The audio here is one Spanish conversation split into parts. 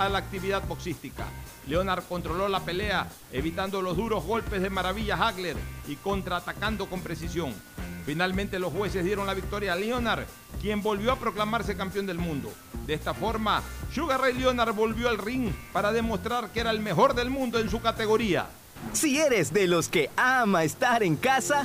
a la actividad boxística. Leonard controló la pelea, evitando los duros golpes de Maravilla Hagler y contraatacando con precisión. Finalmente los jueces dieron la victoria a Leonard, quien volvió a proclamarse campeón del mundo. De esta forma, Sugar Ray Leonard volvió al ring para demostrar que era el mejor del mundo en su categoría. Si eres de los que ama estar en casa,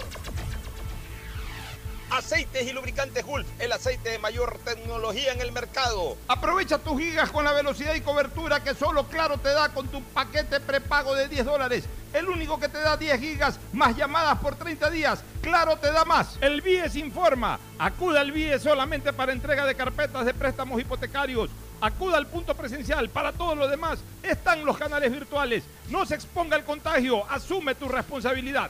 Aceites y lubricantes Gulf, el aceite de mayor tecnología en el mercado. Aprovecha tus gigas con la velocidad y cobertura que solo Claro te da con tu paquete prepago de 10 dólares. El único que te da 10 gigas más llamadas por 30 días. Claro te da más. El BIES informa. Acuda al BIES solamente para entrega de carpetas de préstamos hipotecarios. Acuda al punto presencial. Para todo lo demás están los canales virtuales. No se exponga al contagio. Asume tu responsabilidad.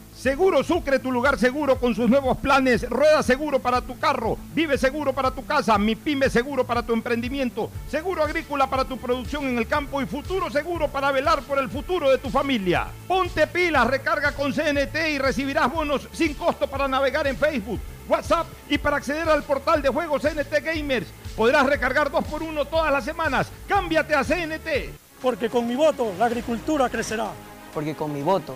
Seguro Sucre, tu lugar seguro con sus nuevos planes. Rueda seguro para tu carro. Vive seguro para tu casa. Mi pyme seguro para tu emprendimiento. Seguro agrícola para tu producción en el campo. Y futuro seguro para velar por el futuro de tu familia. Ponte pilas, recarga con CNT y recibirás bonos sin costo para navegar en Facebook, WhatsApp y para acceder al portal de juegos CNT Gamers. Podrás recargar dos por uno todas las semanas. Cámbiate a CNT. Porque con mi voto la agricultura crecerá. Porque con mi voto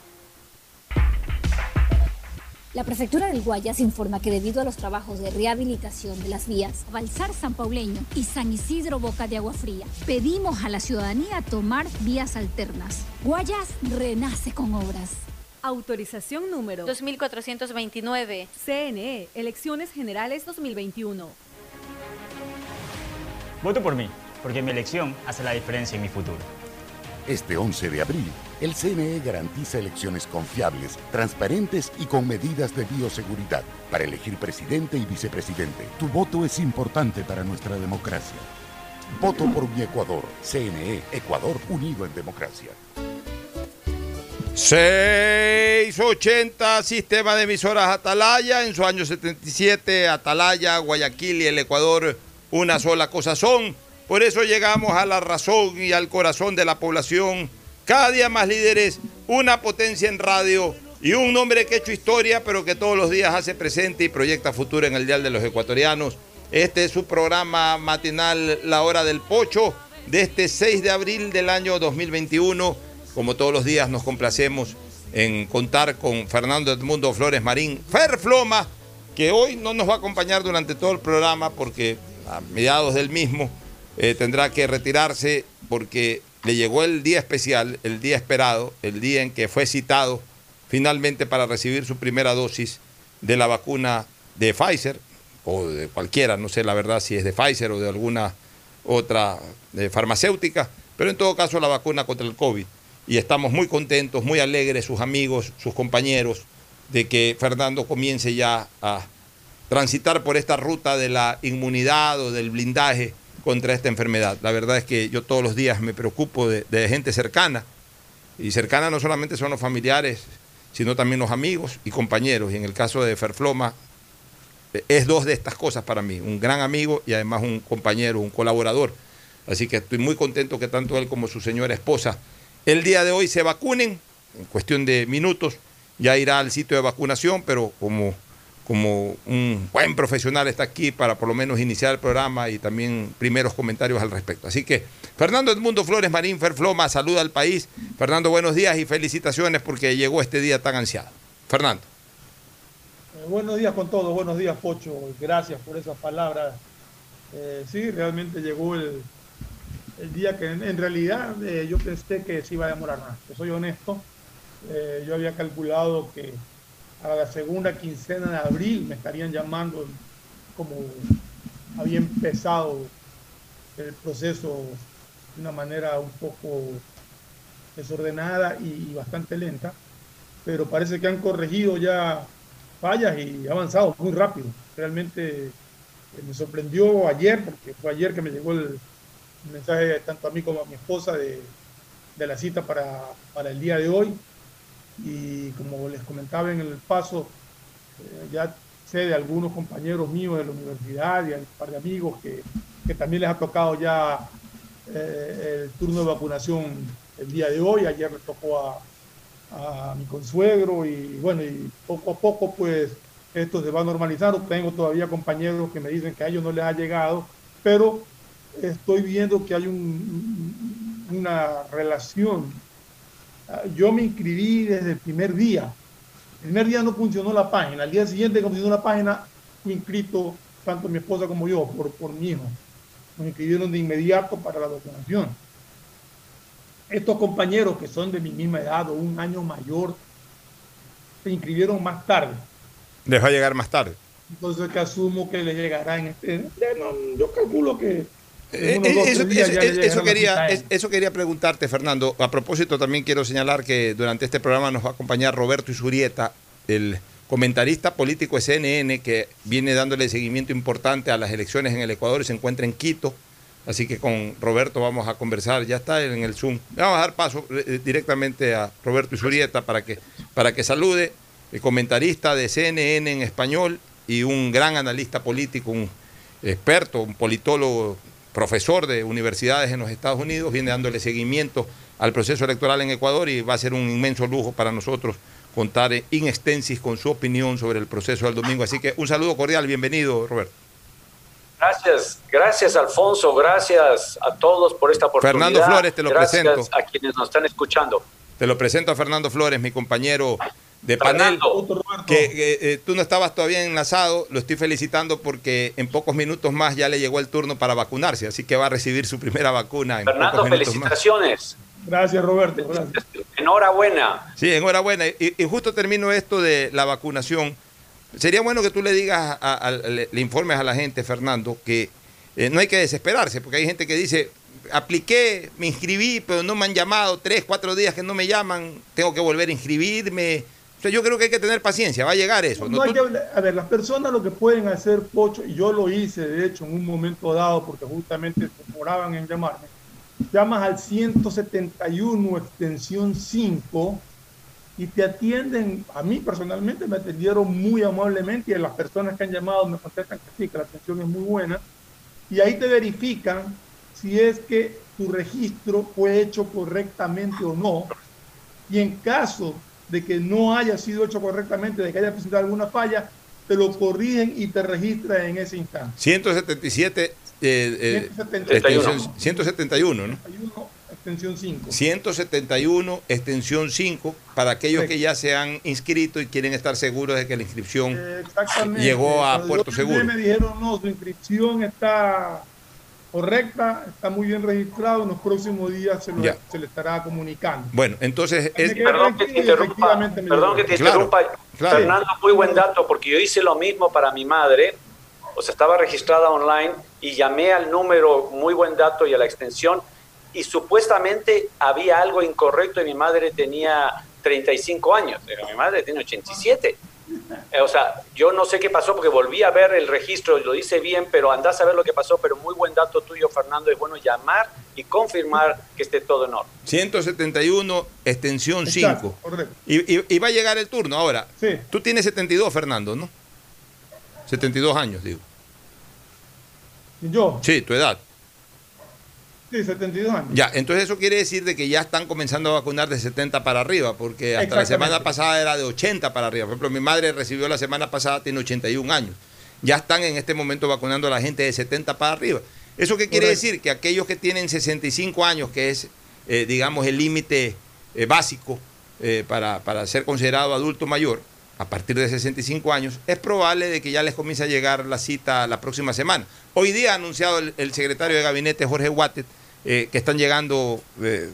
La prefectura del Guayas informa que debido a los trabajos de rehabilitación de las vías Balsar San Pauleño y San Isidro Boca de Agua Fría, pedimos a la ciudadanía tomar vías alternas. Guayas renace con obras. Autorización número 2429. CNE, Elecciones Generales 2021. Voto por mí, porque mi elección hace la diferencia en mi futuro. Este 11 de abril, el CNE garantiza elecciones confiables, transparentes y con medidas de bioseguridad para elegir presidente y vicepresidente. Tu voto es importante para nuestra democracia. Voto por mi Ecuador. CNE, Ecuador unido en democracia. 680 Sistema de Emisoras Atalaya. En su año 77, Atalaya, Guayaquil y el Ecuador, una sola cosa son. Por eso llegamos a la razón y al corazón de la población. Cada día más líderes, una potencia en radio y un nombre que ha hecho historia, pero que todos los días hace presente y proyecta futuro en el Dial de los Ecuatorianos. Este es su programa matinal La Hora del Pocho de este 6 de abril del año 2021. Como todos los días nos complacemos en contar con Fernando Edmundo Flores Marín, Ferfloma, que hoy no nos va a acompañar durante todo el programa porque a mediados del mismo eh, tendrá que retirarse porque le llegó el día especial, el día esperado, el día en que fue citado finalmente para recibir su primera dosis de la vacuna de Pfizer o de cualquiera, no sé la verdad si es de Pfizer o de alguna otra eh, farmacéutica, pero en todo caso la vacuna contra el COVID. Y estamos muy contentos, muy alegres, sus amigos, sus compañeros, de que Fernando comience ya a transitar por esta ruta de la inmunidad o del blindaje contra esta enfermedad. La verdad es que yo todos los días me preocupo de, gente cercana, y cercana no solamente son los familiares, sino también los amigos y compañeros. Y en el caso de Ferfloma, es dos de estas cosas para mí, un gran amigo y además un compañero, un colaborador. Así que estoy muy contento que tanto él como su señora esposa el día de hoy se vacunen, en cuestión de minutos, ya irá al sitio de vacunación, pero como, como un buen profesional está aquí para por lo menos iniciar el programa y también primeros comentarios al respecto. Así que Fernando Edmundo Flores Marín Ferfloma saluda al país. Fernando, buenos días y felicitaciones porque llegó este día tan ansiado. Fernando. Eh, buenos días con todos, buenos días Pocho, gracias por esas palabras. Eh, sí, realmente llegó el, el día que en, realidad eh, yo pensé que se iba a demorar más, soy honesto. Yo había calculado que a la segunda quincena de abril me estarían llamando como había empezado el proceso de una manera un poco desordenada y, bastante lenta, pero parece que han corregido ya fallas y avanzado muy rápido. Realmente eh, me sorprendió ayer, porque fue ayer que me llegó el, mensaje tanto a mí como a mi esposa de, la cita para, el día de hoy. Y como les comentaba en el paso, eh, ya sé de algunos compañeros míos de la universidad y un par de amigos que, también les ha tocado ya eh, el turno de vacunación el día de hoy. Ayer le tocó a, mi consuegro y bueno, y poco a poco pues esto se va a normalizar. Tengo todavía compañeros que me dicen que a ellos no les ha llegado, pero estoy viendo que hay una relación. Yo me inscribí desde el primer día. El primer día no funcionó la página. Al día siguiente que funcionó la página, fui inscrito tanto mi esposa como yo por, por mi hijo. Nos inscribieron de inmediato para la vacunación. Estos compañeros que son de mi misma edad o un año mayor, se inscribieron más tarde. Les va a llegar más tarde. Entonces que asumo que les llegará en este... yo calculo que eso, quería, eso quería preguntarte, Fernando. A propósito, también quiero señalar que durante este programa nos va a acompañar Roberto Isurieta, el comentarista político de CNN, que viene dándole seguimiento importante a las elecciones en el Ecuador y se encuentra en Quito. Así que con Roberto vamos a conversar, ya está en el Zoom. vamos a dar paso eh, directamente a Roberto Isurieta para que, para que salude, el comentarista de CNN en español y un gran analista político, un experto, un politólogo profesor de universidades en los Estados Unidos, viene dándole seguimiento al proceso electoral en Ecuador y va a ser un inmenso lujo para nosotros contar in extensis con su opinión sobre el proceso del domingo. Así que un saludo cordial, bienvenido, Roberto. Gracias, gracias Alfonso, gracias a todos por esta oportunidad. Fernando Flores, te lo gracias presento. A quienes nos están escuchando. Te lo presento a Fernando Flores, mi compañero de panel, que, eh, tú no estabas todavía enlazado, lo estoy felicitando porque en pocos minutos más ya le llegó el turno para vacunarse, así que va a recibir su primera vacuna. En Fernando, felicitaciones. Gracias, Roberto. Enhorabuena. Sí, enhorabuena. Y, justo termino esto de la vacunación. Sería bueno que tú le digas, le, informes a la gente, Fernando, que eh, no hay que desesperarse, porque hay gente que dice, apliqué, me inscribí, pero no me han llamado, tres, cuatro días que no me llaman, tengo que volver a inscribirme yo creo que hay que tener paciencia, va a llegar eso. a ver, las personas lo que pueden hacer, Pocho, y yo lo hice de hecho en un momento dado porque justamente se demoraban en llamarme, llamas al 171 extensión 5 y te atienden, a mí personalmente me atendieron muy amablemente y las personas que han llamado me contestan que sí, que la atención es muy buena y ahí te verifican si es que tu registro fue hecho correctamente o no y en caso de que no haya sido hecho correctamente, de que haya presentado alguna falla, te lo corrigen y te registra en ese instante. 177, eh, 171. 171, ¿no? Extensión 5. 171, extensión 5, para aquellos que ya se han inscrito y quieren estar seguros de que la inscripción llegó a Puerto Seguro. Me dijeron, no, su inscripción está correcta, está muy bien registrado, en los próximos días se, lo, se le estará comunicando. Bueno, entonces... Es... Perdón que te interrumpa, perdón que te interrumpa Fernando, muy buen dato, porque yo hice lo mismo para mi madre, o sea, estaba registrada online y llamé al número, muy buen dato, y a la extensión, y supuestamente había algo incorrecto y mi madre tenía 35 años, pero mi madre tiene 87. Eh, o sea, yo no sé qué pasó porque volví a ver el registro y lo hice bien, pero andás a ver lo que pasó, pero muy buen dato tuyo, Fernando, es bueno llamar y confirmar que esté todo en orden. 171, extensión 5. Y, y, va a llegar el turno ahora. Sí. Tú tienes 72, Fernando, ¿no? 72 años, digo. ¿Yo? Sí, tu edad. Sí, 72 años. Ya, entonces eso quiere decir de que ya están comenzando a vacunar de 70 para arriba, porque hasta la semana pasada era de 80 para arriba. Por ejemplo, mi madre recibió la semana pasada, tiene 81 años. Ya están en este momento vacunando a la gente de 70 para arriba. ¿Eso qué quiere decir? Que aquellos que tienen 65 años, que es, eh, digamos, el límite eh, básico eh, para, para ser considerado adulto mayor, a partir de 65 años, es probable de que ya les comience a llegar la cita la próxima semana. Hoy día ha anunciado el, el secretario de gabinete, Jorge Wattet, eh, que están llegando eh,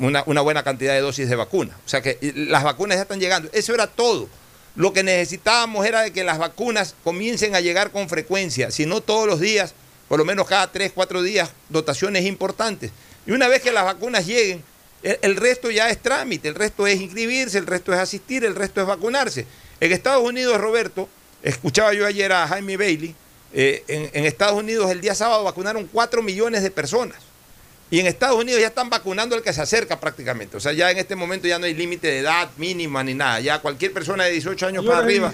una, buena cantidad de dosis de vacuna. O sea que las vacunas ya están llegando. Eso era todo. Lo que necesitábamos era de que las vacunas comiencen a llegar con frecuencia, si no todos los días, por lo menos cada tres, cuatro días, dotaciones importantes. Y una vez que las vacunas lleguen, el, el resto ya es trámite, el resto es inscribirse, el resto es asistir, el resto es vacunarse. En Estados Unidos, Roberto, escuchaba yo ayer a Jaime Bailey, eh, en, Estados Unidos el día sábado vacunaron 4 millones de personas. Y en Estados Unidos ya están vacunando al que se acerca prácticamente. O sea, ya en este momento ya no hay límite de edad mínima ni nada. Ya cualquier persona de 18 años para arriba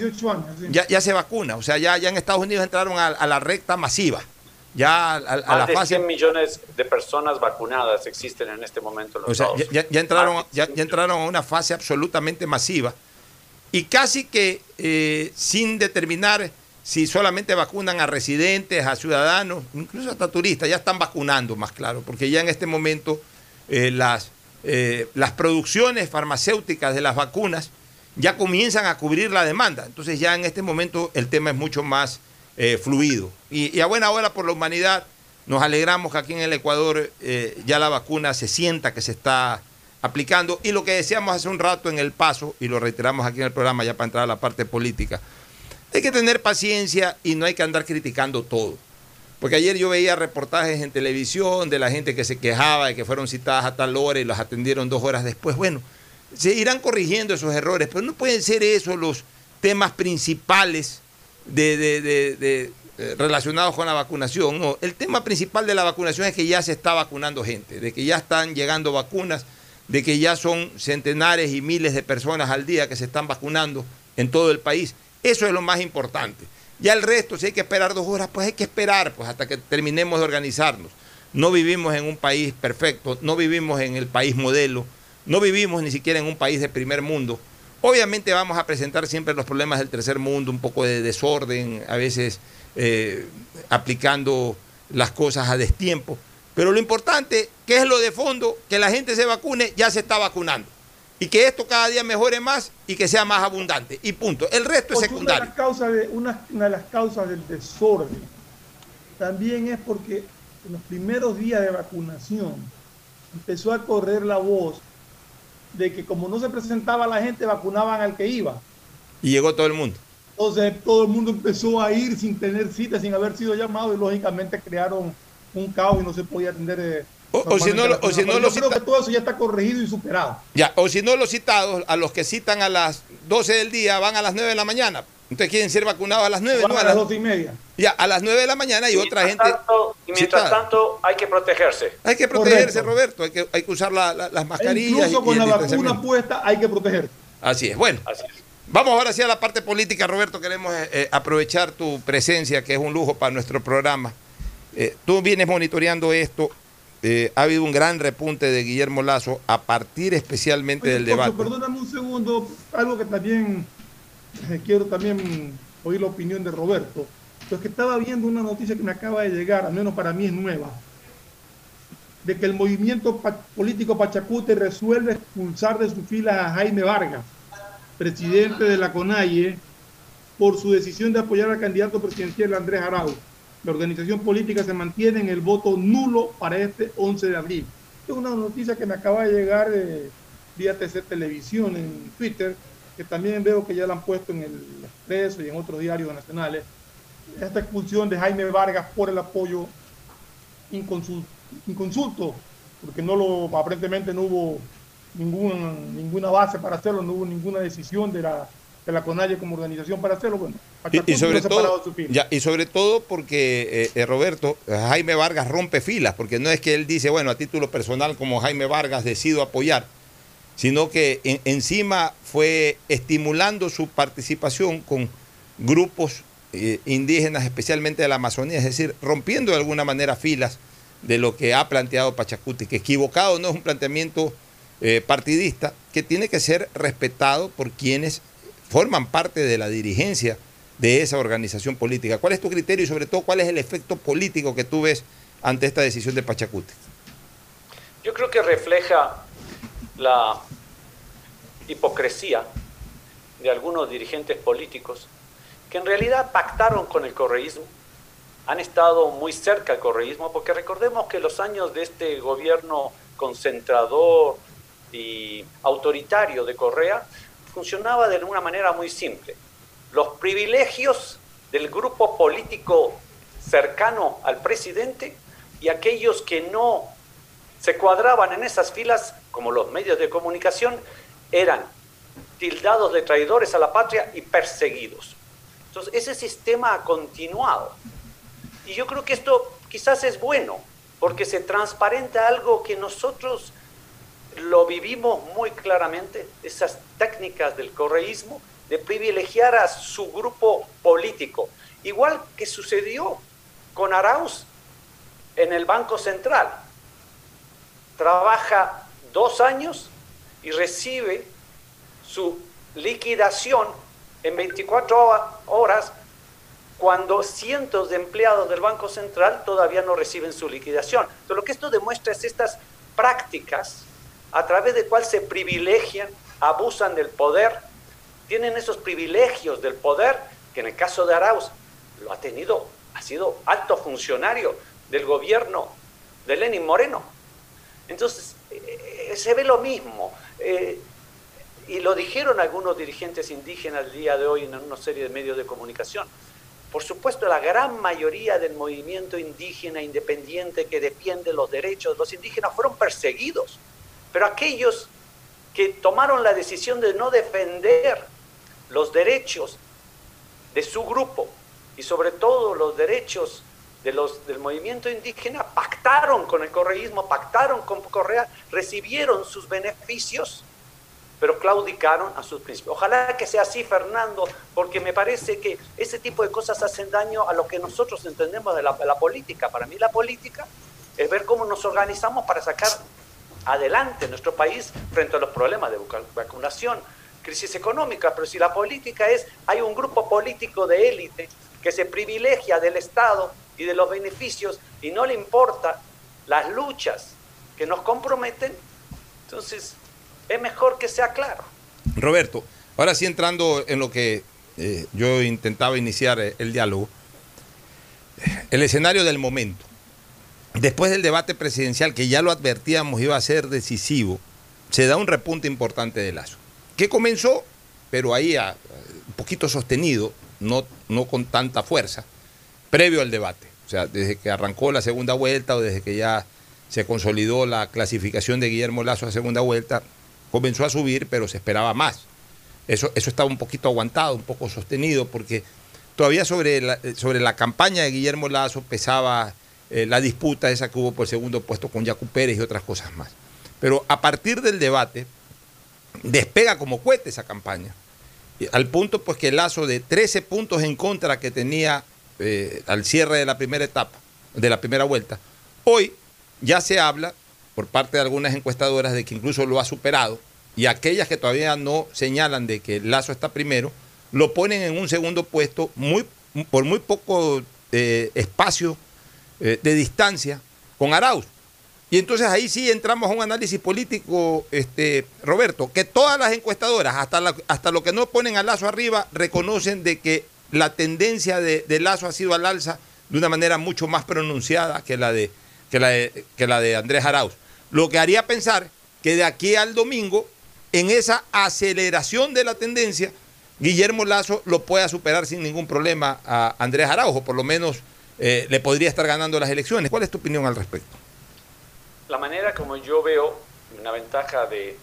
ya, ya, se vacuna. O sea, ya, ya en Estados Unidos entraron a, la recta masiva. Ya a, la de 100 millones de personas vacunadas existen en este momento en los o sea, ya, entraron, ya, entraron a una fase absolutamente masiva. Y casi que eh, sin determinar si solamente vacunan a residentes, a ciudadanos, incluso hasta turistas, ya están vacunando más claro, porque ya en este momento eh, las, eh, las producciones farmacéuticas de las vacunas ya comienzan a cubrir la demanda. Entonces ya en este momento el tema es mucho más eh, fluido. Y, a buena hora por la humanidad, nos alegramos que aquí en el Ecuador ya la vacuna se sienta que se está aplicando. Y lo que decíamos hace un rato en el paso, y lo reiteramos aquí en el programa ya para entrar a la parte política, hay que tener paciencia y no hay que andar criticando todo. Porque ayer yo veía reportajes en televisión de la gente que se quejaba de que fueron citadas a tal hora y los atendieron dos horas después. Bueno, se irán corrigiendo esos errores, pero no pueden ser esos los temas principales de, eh, relacionados con la vacunación. No, el tema principal de la vacunación es que ya se está vacunando gente, de que ya están llegando vacunas, de que ya son centenares y miles de personas al día que se están vacunando en todo el país. Eso es lo más importante. Ya el resto, si hay que esperar dos horas, pues hay que esperar pues, hasta que terminemos de organizarnos. No vivimos en un país perfecto, no vivimos en el país modelo, no vivimos ni siquiera en un país de primer mundo. Obviamente vamos a presentar siempre los problemas del tercer mundo, un poco de desorden, a veces eh, aplicando las cosas a destiempo. Pero lo importante, que es lo de fondo, que la gente se vacune, ya se está vacunando y que esto cada día mejore más y que sea más abundante. Y punto. El resto es secundario. Una de, las causas de, una, de las causas del desorden también es porque en los primeros días de vacunación empezó a correr la voz de que como no se presentaba la gente, vacunaban al que iba. Y llegó todo el mundo. Entonces todo el mundo empezó a ir sin tener cita, sin haber sido llamado y lógicamente crearon un caos y no se podía atender. O, si no, o si no los creo que todo eso ya está corregido y superado. Ya, o si no los citados, a los que citan a las 12 del día, van a las 9 de la mañana. Entonces quieren ser vacunados a las 9, no a, las 12 y media. Ya, a las 9 de la mañana y, otra gente. y mientras tanto, hay que protegerse. Hay que protegerse, Roberto. Hay que, hay que usar las mascarillas. incluso con la vacuna puesta, hay que protegerse. Así es. Bueno. Vamos ahora sí a la parte política, Roberto. Queremos eh, eh, aprovechar tu presencia, que es un lujo para nuestro programa. Eh, tú vienes monitoreando esto. Eh, ha habido un gran repunte de Guillermo Lazo a partir especialmente del debate. Perdóname un segundo, algo que también eh, quiero también oír la opinión de Roberto. Pues que estaba viendo una noticia que me acaba de llegar, al menos para mí es nueva, de que el movimiento político Pachacute resuelve expulsar de su fila a Jaime Vargas, presidente de la CONAIE, por su decisión de apoyar al candidato presidencial Andrés Arauz. La organización política se mantiene en el voto nulo para este 11 de abril. Es una noticia que me acaba de llegar de vía TC Televisión en Twitter, que también veo que ya la han puesto en el Expreso y en otros diarios nacionales. Esta expulsión de Jaime Vargas por el apoyo inconsulto, porque no lo, aparentemente no hubo ninguna, ninguna base para hacerlo, no hubo ninguna decisión de la, de la CONAIE como organización para hacerlo. Bueno, y, sobre todo, ya, y sobre todo porque, eh, eh, Roberto, Jaime Vargas rompe filas, porque no es que él dice, bueno, a título personal como Jaime Vargas decido apoyar, sino que encima fue estimulando su participación con grupos eh, indígenas, especialmente de la Amazonía, es decir, rompiendo de alguna manera filas de lo que ha planteado Pachacuti, que equivocado no es un planteamiento partidista que tiene que ser respetado por quienes forman parte de la dirigencia de esa organización política. ¿Cuál es tu criterio y sobre todo cuál es el efecto político que tú ves ante esta decisión de Pachacuti? Yo creo que refleja la hipocresía de algunos dirigentes políticos que en realidad pactaron con el correísmo, han estado muy cerca del correísmo, porque recordemos que los años de este gobierno concentrador y autoritario de Correa funcionaba de una manera muy simple. Los privilegios del grupo político cercano al presidente y aquellos que no se cuadraban en esas filas, como los medios de comunicación, eran tildados de traidores a la patria y perseguidos. Entonces, ese sistema ha continuado. Y yo creo que esto quizás es bueno, porque se transparenta algo que nosotros lo vivimos muy claramente, esas técnicas del correísmo de privilegiar a su grupo político, igual que sucedió con Arauz en el Banco Central. Trabaja dos años y recibe su liquidación en 24 horas cuando cientos de empleados del Banco Central todavía no reciben su liquidación. Entonces, lo que esto demuestra es estas prácticas a través de cual se privilegian, abusan del poder, tienen esos privilegios del poder, que en el caso de Arauz lo ha tenido, ha sido alto funcionario del gobierno de Lenin Moreno. Entonces, eh, se ve lo mismo. Eh, y lo dijeron algunos dirigentes indígenas el día de hoy en una serie de medios de comunicación. Por supuesto, la gran mayoría del movimiento indígena independiente que defiende los derechos de los indígenas fueron perseguidos, pero aquellos que tomaron la decisión de no defender los derechos de su grupo y sobre todo los derechos de los, del movimiento indígena, pactaron con el correísmo, pactaron con Correa, recibieron sus beneficios pero claudicaron a sus principios. Ojalá que sea así, Fernando, porque me parece que ese tipo de cosas hacen daño a lo que nosotros entendemos de la, política. Para mí la política es ver cómo nos organizamos para sacar adelante nuestro país frente a los problemas de vacunación, crisis económica, pero si la política es, hay un grupo político de élite que se privilegia del Estado y de los beneficios y no le importa las luchas que nos comprometen, entonces es mejor que sea claro. Roberto, ahora sí entrando en lo que eh, yo intentaba iniciar eh, el diálogo, el escenario del momento. Después del debate presidencial, que ya lo advertíamos iba a ser decisivo, se da un repunte importante de Lazo, que comenzó, pero ahí un poquito sostenido, no, no con tanta fuerza, previo al debate. O sea, desde que arrancó la segunda vuelta o desde que ya se consolidó la clasificación de Guillermo Lazo a segunda vuelta, comenzó a subir, pero se esperaba más. Eso, eso estaba un poquito aguantado, un poco sostenido, porque todavía sobre la, sobre la campaña de Guillermo Lazo pesaba eh, la disputa esa que hubo por el segundo puesto con Yacu Pérez y otras cosas más. Pero a partir del debate, despega como cohete esa campaña. Al punto pues que Lazo de 13 puntos en contra que tenía eh, al cierre de la primera etapa, de la primera vuelta, hoy ya se habla por parte de algunas encuestadoras de que incluso lo ha superado y aquellas que todavía no señalan de que Lazo está primero, lo ponen en un segundo puesto muy, por muy poco eh, espacio eh, de distancia con Arauz. Y entonces ahí sí entramos a un análisis político, este, Roberto, que todas las encuestadoras, hasta, hasta lo que no ponen a Lazo arriba, reconocen de que la tendencia de, de Lazo ha sido al alza de una manera mucho más pronunciada que la de, que la que la de Andrés Arauz. Lo que haría pensar que de aquí al domingo, en esa aceleración de la tendencia, Guillermo Lazo lo pueda superar sin ningún problema a Andrés Araujo, por lo menos eh, le podría estar ganando las elecciones. ¿Cuál es tu opinión al respecto? La manera como yo veo una ventaja de,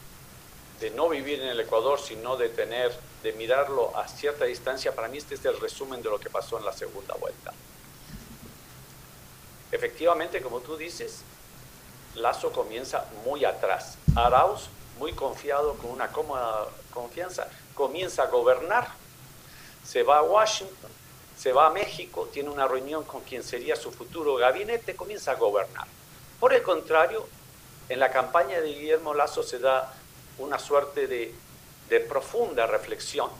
no vivir en el Ecuador, sino de tener, de mirarlo a cierta distancia, para mí este es el resumen de lo que pasó en la segunda vuelta. Efectivamente, como tú dices, Lazo comienza muy atrás. Arauz, muy confiado, con una cómoda confianza, comienza a gobernar. Se va a Washington, se va a México, tiene una reunión con quien sería su futuro gabinete, comienza a gobernar. Por el contrario, en la campaña de Guillermo Lazo se da una suerte de, de profunda reflexión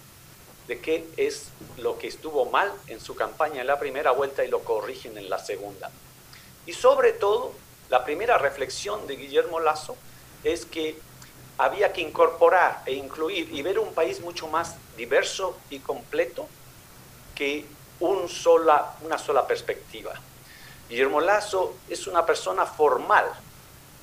de qué es lo que estuvo mal en su campaña en la primera vuelta y lo corrigen en la segunda. Y sobre todo, la primera reflexión de Guillermo Lazo es que había que incorporar e incluir y ver un país mucho más diverso y completo que una sola perspectiva. Guillermo Lazo es una persona formal,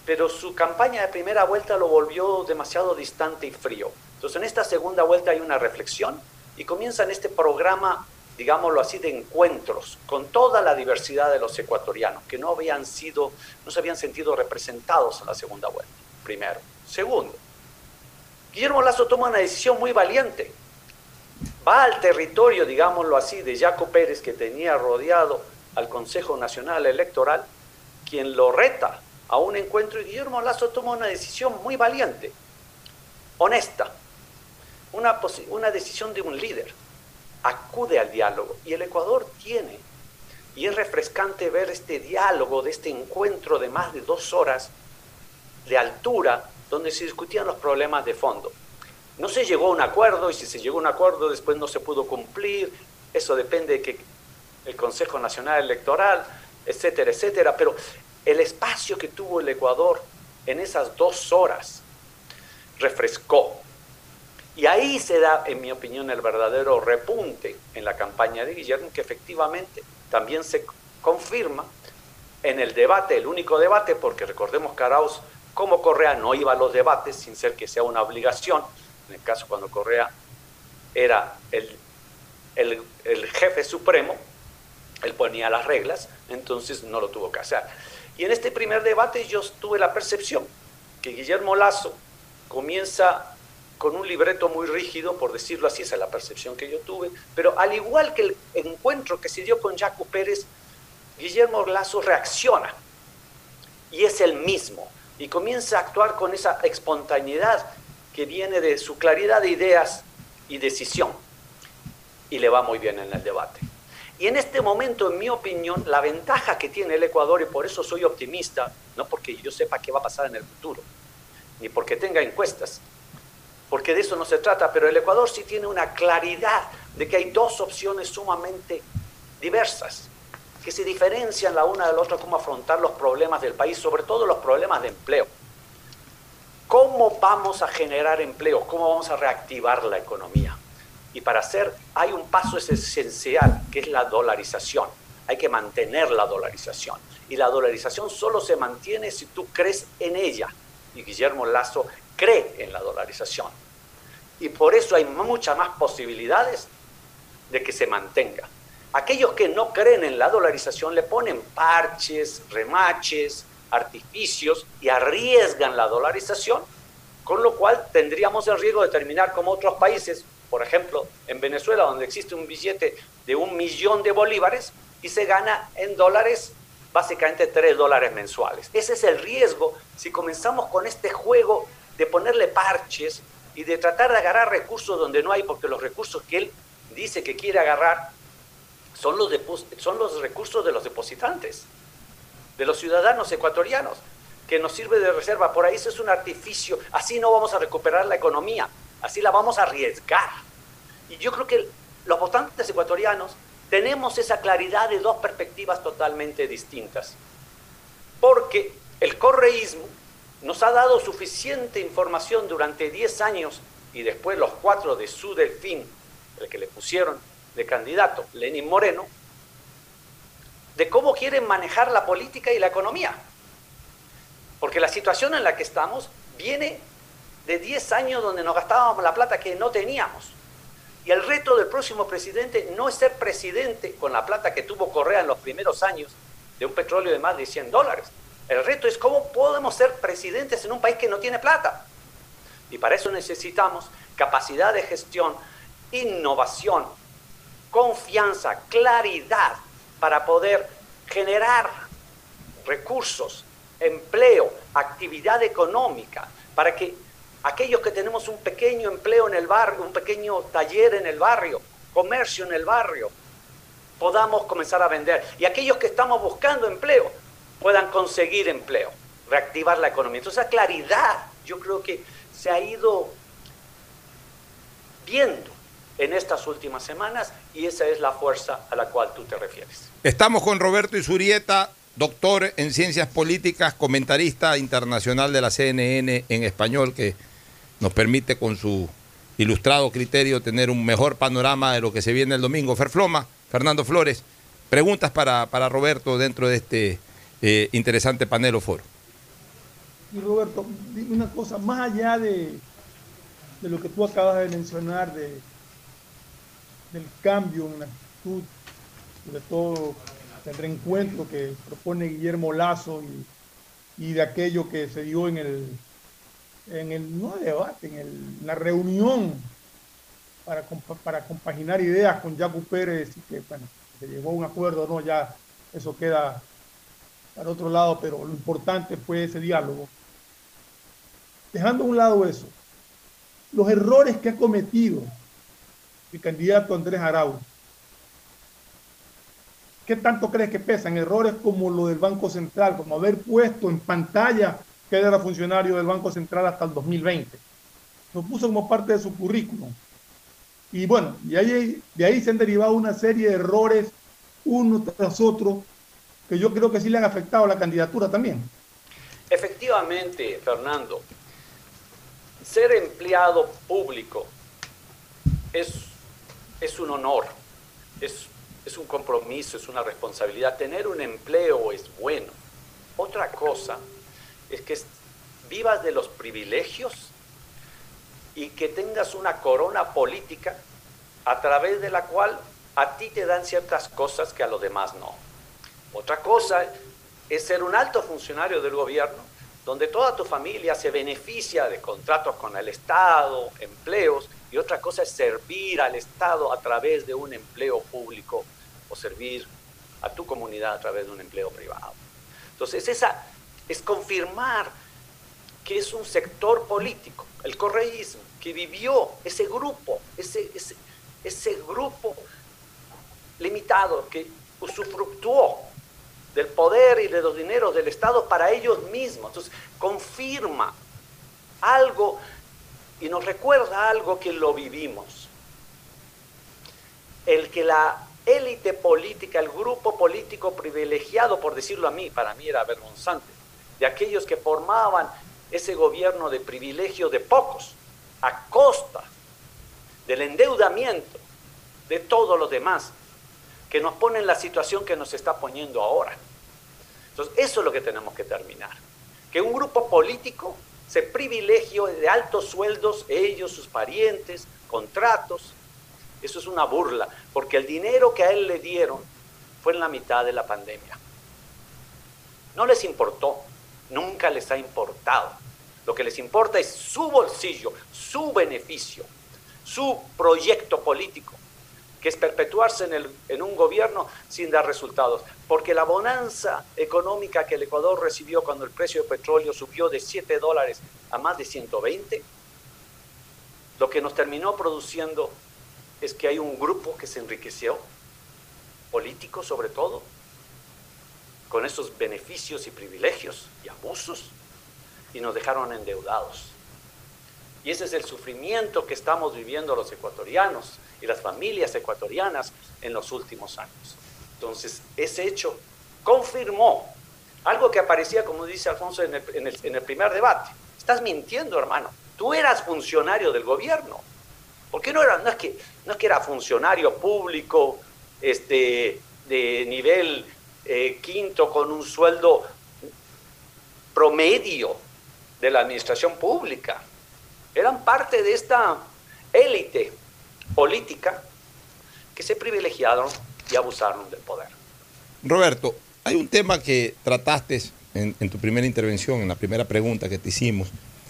pero su campaña de primera vuelta lo volvió demasiado distante y frío. Entonces en esta segunda vuelta hay una reflexión y comienza en este programa digámoslo así, de encuentros con toda la diversidad de los ecuatorianos que no habían sido, no se habían sentido representados en la segunda vuelta, primero. Segundo, Guillermo Lazo toma una decisión muy valiente. Va al territorio, digámoslo así, de Jaco Pérez, que tenía rodeado al Consejo Nacional Electoral, quien lo reta a un encuentro y Guillermo Lazo toma una decisión muy valiente, honesta, una, una decisión de un líder acude al diálogo. Y el Ecuador tiene. Y es refrescante ver este diálogo, de este encuentro de más de dos horas de altura, donde se discutían los problemas de fondo. No se llegó a un acuerdo y si se llegó a un acuerdo después no se pudo cumplir. Eso depende de que el Consejo Nacional Electoral, etcétera, etcétera. Pero el espacio que tuvo el Ecuador en esas dos horas refrescó, y ahí se da, en mi opinión, el verdadero repunte en la campaña de Guillermo, que efectivamente también se confirma en el debate, el único debate, porque recordemos que como Correa, no iba a los debates sin ser que sea una obligación. En el caso cuando Correa era el, el, jefe supremo, él ponía las reglas, entonces no lo tuvo que hacer. Y en este primer debate yo tuve la percepción que Guillermo Lazo comienza con un libreto muy rígido, por decirlo así, esa es la percepción que yo tuve, pero al igual que el encuentro que se dio con Jaco Pérez, Guillermo Lazo reacciona y es el mismo y comienza a actuar con esa espontaneidad que viene de su claridad de ideas y decisión y le va muy bien en el debate. Y en este momento, en mi opinión, la ventaja que tiene el Ecuador, y por eso soy optimista, no porque yo sepa qué va a pasar en el futuro, ni porque tenga encuestas, porque de eso no se trata, pero el Ecuador sí tiene una claridad de que hay dos opciones sumamente diversas, que se diferencian la una de la otra cómo afrontar los problemas del país, sobre todo los problemas de empleo. ¿Cómo vamos a generar empleo? ¿Cómo vamos a reactivar la economía? Y para hacer, hay un paso esencial, que es la dolarización. Hay que mantener la dolarización. Y la dolarización solo se mantiene si tú crees en ella. Y Guillermo Lazo cree en la dolarización. Y por eso hay muchas más posibilidades de que se mantenga. Aquellos que no creen en la dolarización le ponen parches, remaches, artificios y arriesgan la dolarización, con lo cual tendríamos el riesgo de terminar como otros países, por ejemplo, en Venezuela, donde existe un billete de un millón de bolívares y se gana en dólares básicamente 3 dólares mensuales. Ese es el riesgo si comenzamos con este juego de ponerle parches y de tratar de agarrar recursos donde no hay, porque los recursos que él dice que quiere agarrar son los, son los recursos de los depositantes, de los ciudadanos ecuatorianos, que nos sirve de reserva. Por ahí eso es un artificio. Así no vamos a recuperar la economía, así la vamos a arriesgar. Y yo creo que los votantes ecuatorianos tenemos esa claridad de dos perspectivas totalmente distintas. Porque el correísmo nos ha dado suficiente información durante 10 años y después los cuatro de su delfín, el que le pusieron de candidato, Lenín Moreno, de cómo quieren manejar la política y la economía. Porque la situación en la que estamos viene de 10 años donde nos gastábamos la plata que no teníamos. Y el reto del próximo presidente no es ser presidente con la plata que tuvo Correa en los primeros años de un petróleo de más de 100 dólares. El reto es cómo podemos ser presidentes en un país que no tiene plata. Y para eso necesitamos capacidad de gestión, innovación, confianza, claridad para poder generar recursos, empleo, actividad económica, para que aquellos que tenemos un pequeño empleo en el barrio, un pequeño taller en el barrio, comercio en el barrio, podamos comenzar a vender. Y aquellos que estamos buscando empleo puedan conseguir empleo, reactivar la economía. Entonces, esa claridad yo creo que se ha ido viendo en estas últimas semanas y esa es la fuerza a la cual tú te refieres. Estamos con Roberto Isurieta, doctor en ciencias políticas, comentarista internacional de la CNN en español, que nos permite con su ilustrado criterio tener un mejor panorama de lo que se viene el domingo. Ferfloma, Fernando Flores, preguntas para, para Roberto dentro de este eh, interesante panel o foro. Y Roberto, una cosa, más allá de, de lo que tú acabas de mencionar, de, del cambio en la actitud, sobre todo el reencuentro que propone Guillermo Lazo y, y de aquello que se dio en el, en el no debate, en, la reunión para, para compaginar ideas con Jaco Pérez y que bueno, se llegó a un acuerdo, no, ya eso queda para otro lado, pero lo importante fue ese diálogo. Dejando a un lado eso, los errores que ha cometido el candidato Andrés Arauz, ¿qué tanto crees que pesan? Errores como lo del Banco Central, como haber puesto en pantalla que era funcionario del Banco Central hasta el 2020. Lo puso como parte de su currículum. Y bueno, y ahí, de ahí se han derivado una serie de errores, uno tras otro, que yo creo que sí le han afectado a la candidatura también. Efectivamente, Fernando, ser empleado público es, es un honor, es, es un compromiso, es una responsabilidad. Tener un empleo es bueno. Otra cosa es que vivas de los privilegios y que tengas una corona política a través de la cual a ti te dan ciertas cosas que a los demás no. Otra cosa es ser un alto funcionario del gobierno, donde toda tu familia se beneficia de contratos con el Estado, empleos, y otra cosa es servir al Estado a través de un empleo público o servir a tu comunidad a través de un empleo privado. Entonces, esa es confirmar que es un sector político, el correísmo, que vivió ese grupo, ese, ese, ese grupo limitado que usufructuó del poder y de los dineros del Estado para ellos mismos. Entonces, confirma algo y nos recuerda algo que lo vivimos. El que la élite política, el grupo político privilegiado, por decirlo a mí, para mí era vergonzante, de aquellos que formaban ese gobierno de privilegio de pocos, a costa del endeudamiento de todos los demás, que nos pone en la situación que nos está poniendo ahora. Entonces, eso es lo que tenemos que terminar. Que un grupo político se privilegio de altos sueldos, ellos, sus parientes, contratos. Eso es una burla, porque el dinero que a él le dieron fue en la mitad de la pandemia. No les importó, nunca les ha importado. Lo que les importa es su bolsillo, su beneficio, su proyecto político, que es perpetuarse en, el, en, un gobierno sin dar resultados. Porque la bonanza económica que el Ecuador recibió cuando el precio del petróleo subió de 7 dólares a más de 120, lo que nos terminó produciendo es que hay un grupo que se enriqueció, político sobre todo, con esos beneficios y privilegios y abusos y nos dejaron endeudados. Y ese es el sufrimiento que estamos viviendo los ecuatorianos y las familias ecuatorianas en los últimos años. Entonces, ese hecho confirmó algo que aparecía, como dice Alfonso en el, primer debate. Estás mintiendo, hermano. Tú eras funcionario del gobierno. ¿Por qué no era? No es que, no es que era funcionario público este, de nivel eh, quinto con un sueldo promedio de la administración pública. Eran parte de esta élite política que se privilegiaron y abusaron del poder. Roberto, hay un tema que trataste en, tu primera intervención, en la primera pregunta que te hicimos,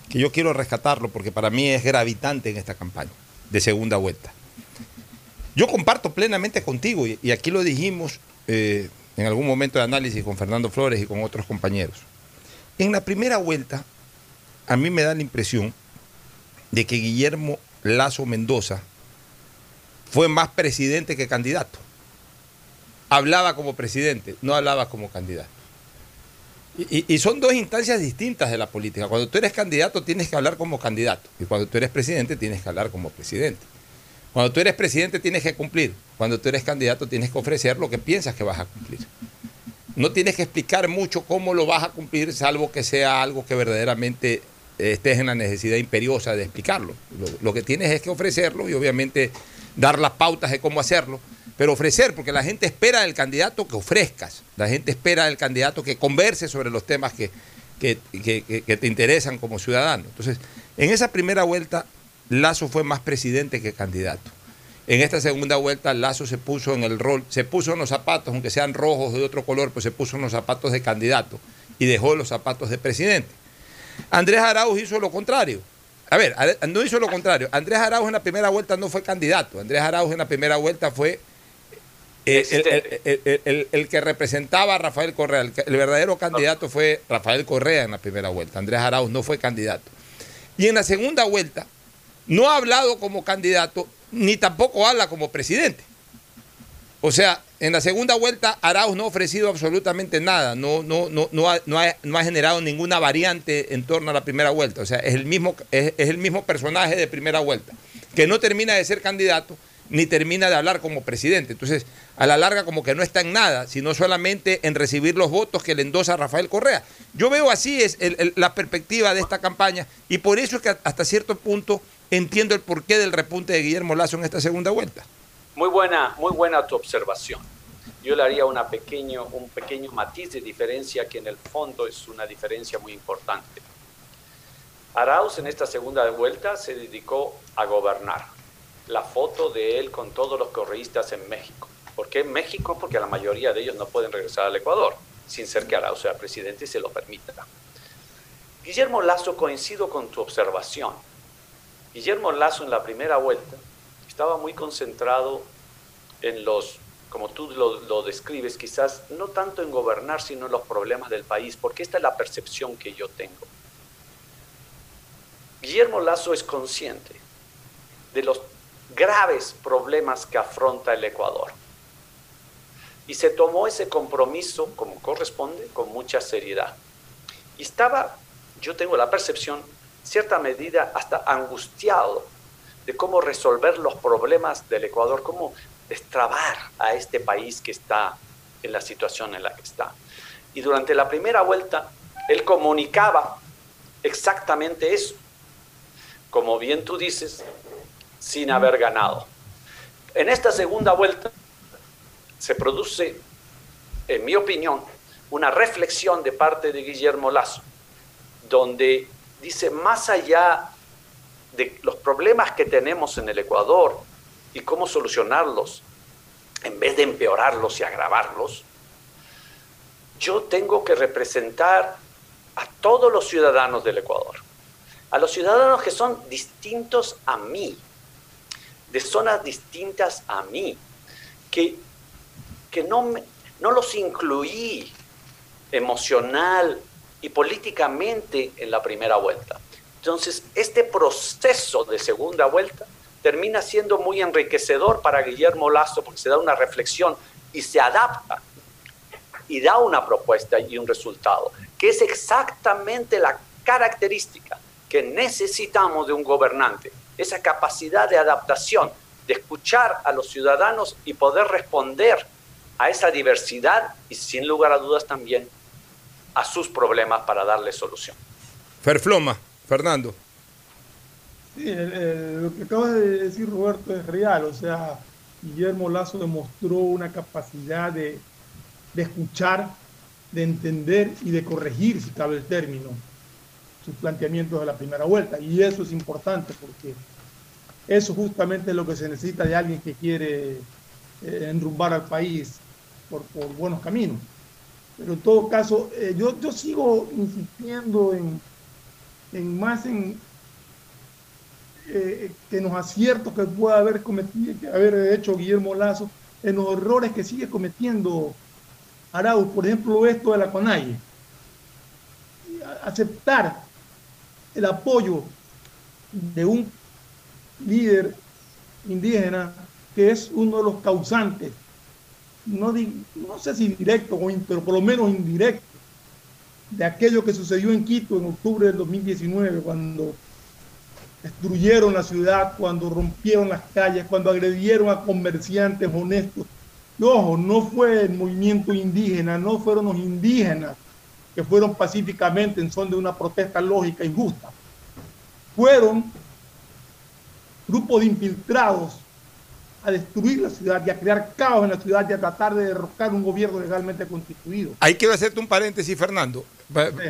que yo quiero rescatarlo porque para mí es gravitante en esta campaña de segunda vuelta. Yo comparto plenamente contigo, y, aquí lo dijimos eh, en algún momento de análisis con Fernando Flores y con otros compañeros. En la primera vuelta, a mí me da la impresión de que Guillermo Lazo Mendoza fue más presidente que candidato. Hablaba como presidente, no hablaba como candidato. Y, son dos instancias distintas de la política. Cuando tú eres candidato tienes que hablar como candidato y cuando tú eres presidente tienes que hablar como presidente. Cuando tú eres presidente tienes que cumplir. Cuando tú eres candidato tienes que ofrecer lo que piensas que vas a cumplir. No tienes que explicar mucho cómo lo vas a cumplir, salvo que sea algo que verdaderamente estés en la necesidad imperiosa de explicarlo. Lo, que tienes es que ofrecerlo y obviamente dar las pautas de cómo hacerlo, pero ofrecer, porque la gente espera del candidato que ofrezcas, la gente espera del candidato que converse sobre los temas que, que, te interesan como ciudadano. Entonces, en esa primera vuelta Lazo fue más presidente que candidato. En esta segunda vuelta, Lazo se puso en el rol, se puso en los zapatos, aunque sean rojos de otro color, pues se puso en los zapatos de candidato y dejó los zapatos de presidente. Andrés Arauz hizo lo contrario. A ver, no hizo lo contrario. Andrés Arauz en la primera vuelta no fue candidato. Andrés Arauz en la primera vuelta fue eh, el, que representaba a Rafael Correa. El, verdadero candidato fue Rafael Correa en la primera vuelta. Andrés Arauz no fue candidato. Y en la segunda vuelta, no ha hablado como candidato, ni tampoco habla como presidente. O sea, en la segunda vuelta Arauz no ha ofrecido absolutamente nada, no, no, no, no, ha, no, ha, generado ninguna variante en torno a la primera vuelta. O sea, es el, mismo, es, el mismo personaje de primera vuelta, que no termina de ser candidato ni termina de hablar como presidente. Entonces, a la larga como que no está en nada, sino solamente en recibir los votos que le endosa Rafael Correa. Yo veo así es la perspectiva de esta campaña y por eso es que hasta cierto punto entiendo el porqué del repunte de Guillermo Lazo en esta segunda vuelta. Muy buena, muy buena tu observación. Yo le haría una pequeño, un pequeño matiz de diferencia que en el fondo es una diferencia muy importante. Arauz en esta segunda vuelta se dedicó a gobernar. La foto de él con todos los correístas en México. ¿Por qué en México? Porque la mayoría de ellos no pueden regresar al Ecuador, sin ser que Arauz sea presidente y se lo permita. Guillermo Lazo, coincido con tu observación Guillermo Lazo en la primera vuelta estaba muy concentrado en los, como tú lo, describes, quizás no tanto en gobernar, sino en los problemas del país, porque esta es la percepción que yo tengo. Guillermo Lazo es consciente de los graves problemas que afronta el Ecuador. Y se tomó ese compromiso, como corresponde, con mucha seriedad. Y estaba, yo tengo la percepción, cierta medida hasta angustiado de cómo resolver los problemas del Ecuador, cómo destrabar a este país que está en la situación en la que está. Y durante la primera vuelta, él comunicaba exactamente eso, como bien tú dices, sin haber ganado. En esta segunda vuelta se produce, en mi opinión, una reflexión de parte de Guillermo Lazo, donde dice, más allá de los problemas que tenemos en el Ecuador y cómo solucionarlos, en vez de empeorarlos y agravarlos, yo tengo que representar a todos los ciudadanos del Ecuador, a los ciudadanos que son distintos a mí, de zonas distintas a mí, que, que no, no los incluí emocional y políticamente en la primera vuelta. Entonces, este proceso de segunda vuelta termina siendo muy enriquecedor para Guillermo Lazo porque se da una reflexión y se adapta y da una propuesta y un resultado, que es exactamente la característica que necesitamos de un gobernante, esa capacidad de adaptación, de escuchar a los ciudadanos y poder responder a esa diversidad y sin lugar a dudas también a sus problemas para darle solución. Ferfloma, Fernando. Sí, lo que acaba de decir Roberto es real, o sea, Guillermo Lazo demostró una capacidad de, de escuchar, de entender y de corregir, si cabe el término, sus planteamientos de la primera vuelta. Y eso es importante porque eso justamente es lo que se necesita de alguien que quiere eh, enrumbar al país por, buenos caminos. Pero en todo caso, eh, yo, yo sigo insistiendo en, en más en, eh, en los aciertos que pueda haber cometido, que haber hecho Guillermo Lazo, en los errores que sigue cometiendo Arauz, por ejemplo, esto de la CONAIE. Aceptar el apoyo de un líder indígena que es uno de los causantes, no, no sé si directo, pero por lo menos indirecto, de aquello que sucedió en Quito en octubre del 2019, cuando destruyeron la ciudad, cuando rompieron las calles, cuando agredieron a comerciantes honestos. Y ojo, no fue el movimiento indígena, no fueron los indígenas que fueron pacíficamente en son de una protesta lógica y justa. Fueron grupos de infiltrados a destruir la ciudad y a crear caos en la ciudad y a tratar de derrocar un gobierno legalmente constituido. Ahí quiero hacerte un paréntesis, Fernando,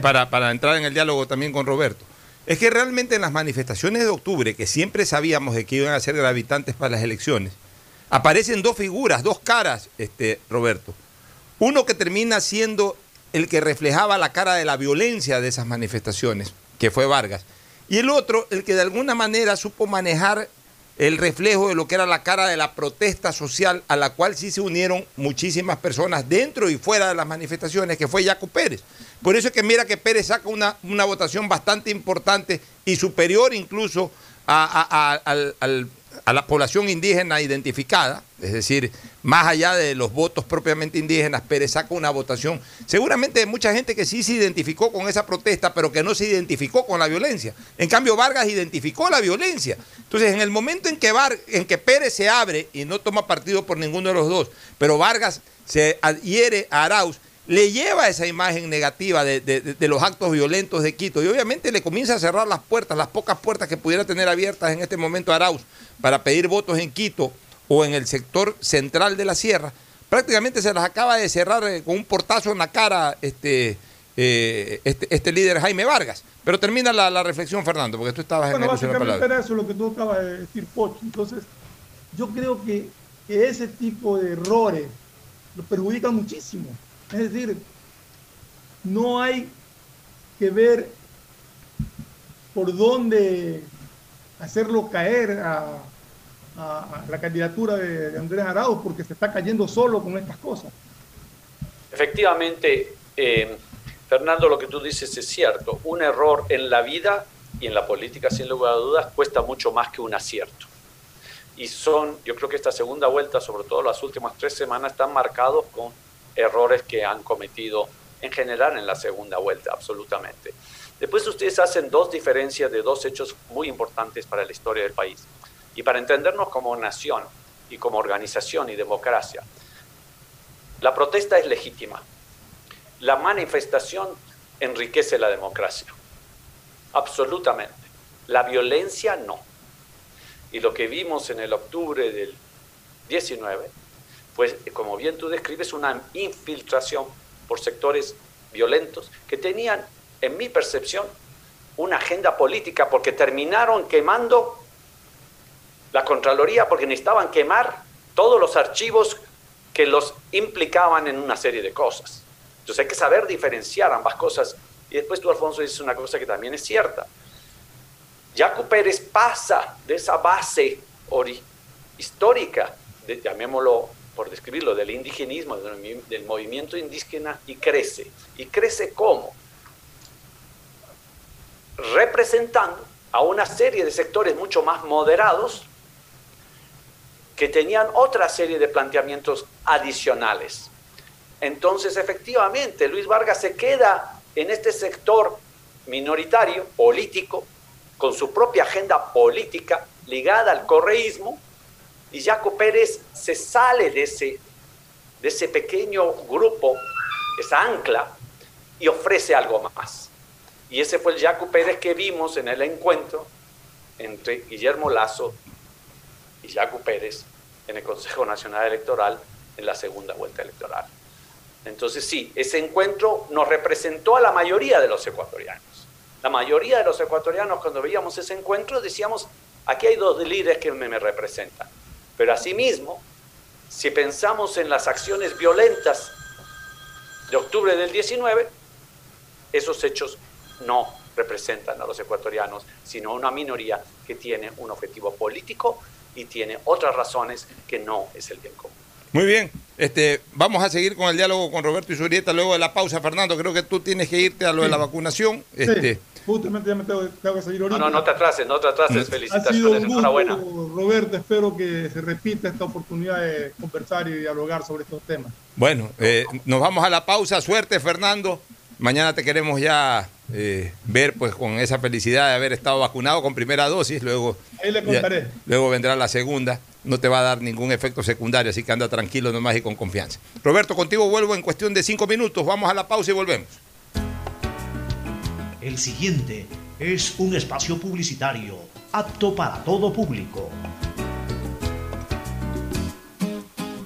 para, para entrar en el diálogo también con Roberto. Es que realmente en las manifestaciones de octubre, que siempre sabíamos de que iban a ser gravitantes para las elecciones, aparecen dos figuras, dos caras, este, Roberto. Uno que termina siendo el que reflejaba la cara de la violencia de esas manifestaciones, que fue Vargas. Y el otro, el que de alguna manera supo manejar el reflejo de lo que era la cara de la protesta social a la cual sí se unieron muchísimas personas dentro y fuera de las manifestaciones, que fue Jaco Pérez. Por eso es que mira que Pérez saca una, una votación bastante importante y superior incluso al, a la población indígena identificada, es decir, más allá de los votos propiamente indígenas, Pérez saca una votación, seguramente de mucha gente que sí se identificó con esa protesta, pero que no se identificó con la violencia. En cambio, Vargas identificó la violencia. Entonces, en el momento en que, en que Pérez se abre y no toma partido por ninguno de los dos, pero Vargas se adhiere a Arauz, le lleva esa imagen negativa de, los actos violentos de Quito y obviamente le comienza a cerrar las puertas, las pocas puertas que pudiera tener abiertas en este momento Arauz para pedir votos en Quito o en el sector central de la sierra, prácticamente se las acaba de cerrar eh, con un portazo en la cara este, eh, este, este, líder Jaime Vargas. Pero termina la, reflexión, Fernando, porque tú estabas en el la palabra. Era eso lo que tú acabas de decir, Pocho. Entonces, yo creo que, que ese tipo de errores lo perjudican muchísimo es decir, no hay que ver por dónde hacerlo caer a, la candidatura de, Andrés Arauz, porque se está cayendo solo con estas cosas. Efectivamente, eh, Fernando, lo que tú dices es cierto. Un error en la vida y en la política, sin lugar a dudas, cuesta mucho más que un acierto. Y son, yo creo que esta segunda vuelta, sobre todo las últimas tres semanas, están marcados con errores que han cometido en general en la segunda vuelta, absolutamente. Después ustedes hacen dos diferencias de dos hechos muy importantes para la historia del país. Y para entendernos como nación y como organización y democracia, la protesta es legítima. La manifestación enriquece la democracia. Absolutamente. La violencia no. Y lo que vimos en el octubre del 19 pues como bien tú describes, una infiltración por sectores violentos que tenían, en mi percepción, una agenda política porque terminaron quemando la Contraloría porque necesitaban quemar todos los archivos que los implicaban en una serie de cosas. Entonces hay que saber diferenciar ambas cosas. Y después tú, Alfonso, dices una cosa que también es cierta. Jaco Pérez pasa de esa base histórica, llamémoslo por describirlo, del indigenismo, del movimiento indígena, y crece. ¿Y crece cómo? Representando a una serie de sectores mucho más moderados que tenían otra serie de planteamientos adicionales. Entonces, efectivamente, Luis Vargas se queda en este sector minoritario, político, con su propia agenda política ligada al correísmo, y Jaco Pérez se sale de ese, de ese pequeño grupo, esa ancla, y ofrece algo más. Y ese fue el Jaco Pérez que vimos en el encuentro entre Guillermo Lazo y Jaco Pérez en el Consejo Nacional Electoral en la segunda vuelta electoral. Entonces sí, ese encuentro nos representó a la mayoría de los ecuatorianos. La mayoría de los ecuatorianos cuando veíamos ese encuentro decíamos, aquí hay dos líderes que me, me representan. Pero asimismo, si pensamos en las acciones violentas de octubre del 19, esos hechos no representan a los ecuatorianos, sino a una minoría que tiene un objetivo político y tiene otras razones que no es el bien común. Muy bien, este, vamos a seguir con el diálogo con Roberto y Surieta luego de la pausa. Fernando, creo que tú tienes que irte a lo de la vacunación. Este, justamente ya me tengo, que salir ahorita. No, no, no te atrases, no te atrases. Felicitaciones, ha sido un gusto, Roberto, espero que se repita esta oportunidad de conversar y dialogar sobre estos temas. Bueno, eh, nos vamos a la pausa. Suerte, Fernando. Mañana te queremos ya eh, ver pues con esa felicidad de haber estado vacunado con primera dosis, luego, Ahí le contaré. luego vendrá la segunda no te va a dar ningún efecto secundario, así que anda tranquilo nomás y con confianza. Roberto, contigo vuelvo en cuestión de cinco minutos. Vamos a la pausa y volvemos. El siguiente es un espacio publicitario apto para todo público.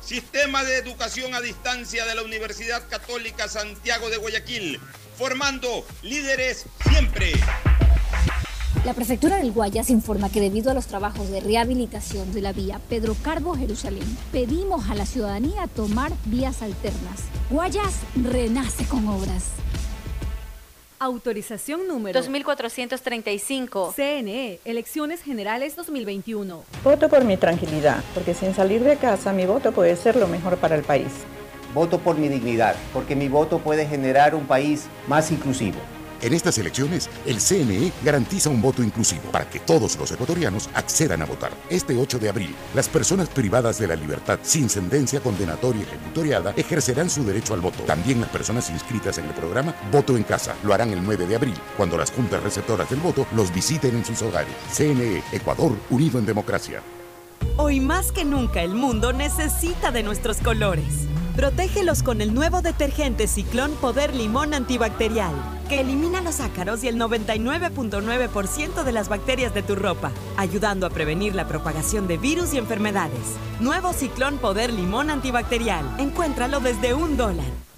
Sistema de Educación a Distancia de la Universidad Católica Santiago de Guayaquil, formando líderes siempre. La prefectura del Guayas informa que debido a los trabajos de rehabilitación de la vía Pedro Carbo Jerusalén, pedimos a la ciudadanía tomar vías alternas. Guayas renace con obras. Autorización número 2435. CNE, Elecciones Generales 2021. Voto por mi tranquilidad, porque sin salir de casa mi voto puede ser lo mejor para el país. Voto por mi dignidad, porque mi voto puede generar un país más inclusivo. En estas elecciones, el CNE garantiza un voto inclusivo para que todos los ecuatorianos accedan a votar. Este 8 de abril, las personas privadas de la libertad sin sentencia condenatoria ejecutoriada ejercerán su derecho al voto. También las personas inscritas en el programa Voto en Casa lo harán el 9 de abril, cuando las juntas receptoras del voto los visiten en sus hogares. CNE, Ecuador, unido en democracia. Hoy más que nunca el mundo necesita de nuestros colores. Protégelos con el nuevo detergente Ciclón Poder Limón Antibacterial, que elimina los ácaros y el 99.9% de las bacterias de tu ropa, ayudando a prevenir la propagación de virus y enfermedades. Nuevo Ciclón Poder Limón Antibacterial. Encuéntralo desde un dólar.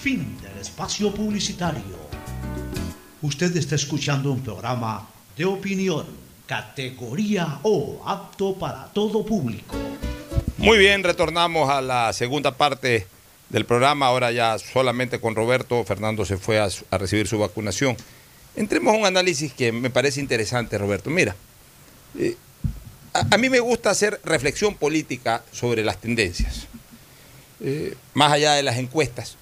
Fin del espacio publicitario. Usted está escuchando un programa de opinión, categoría O, apto para todo público. Muy bien, retornamos a la segunda parte del programa, ahora ya solamente con Roberto. Fernando se fue a, recibir su vacunación. Entremos a un análisis que me parece interesante, Roberto. Mira, eh, a mí me gusta hacer reflexión política sobre las tendencias. Eh, más allá de las encuestas,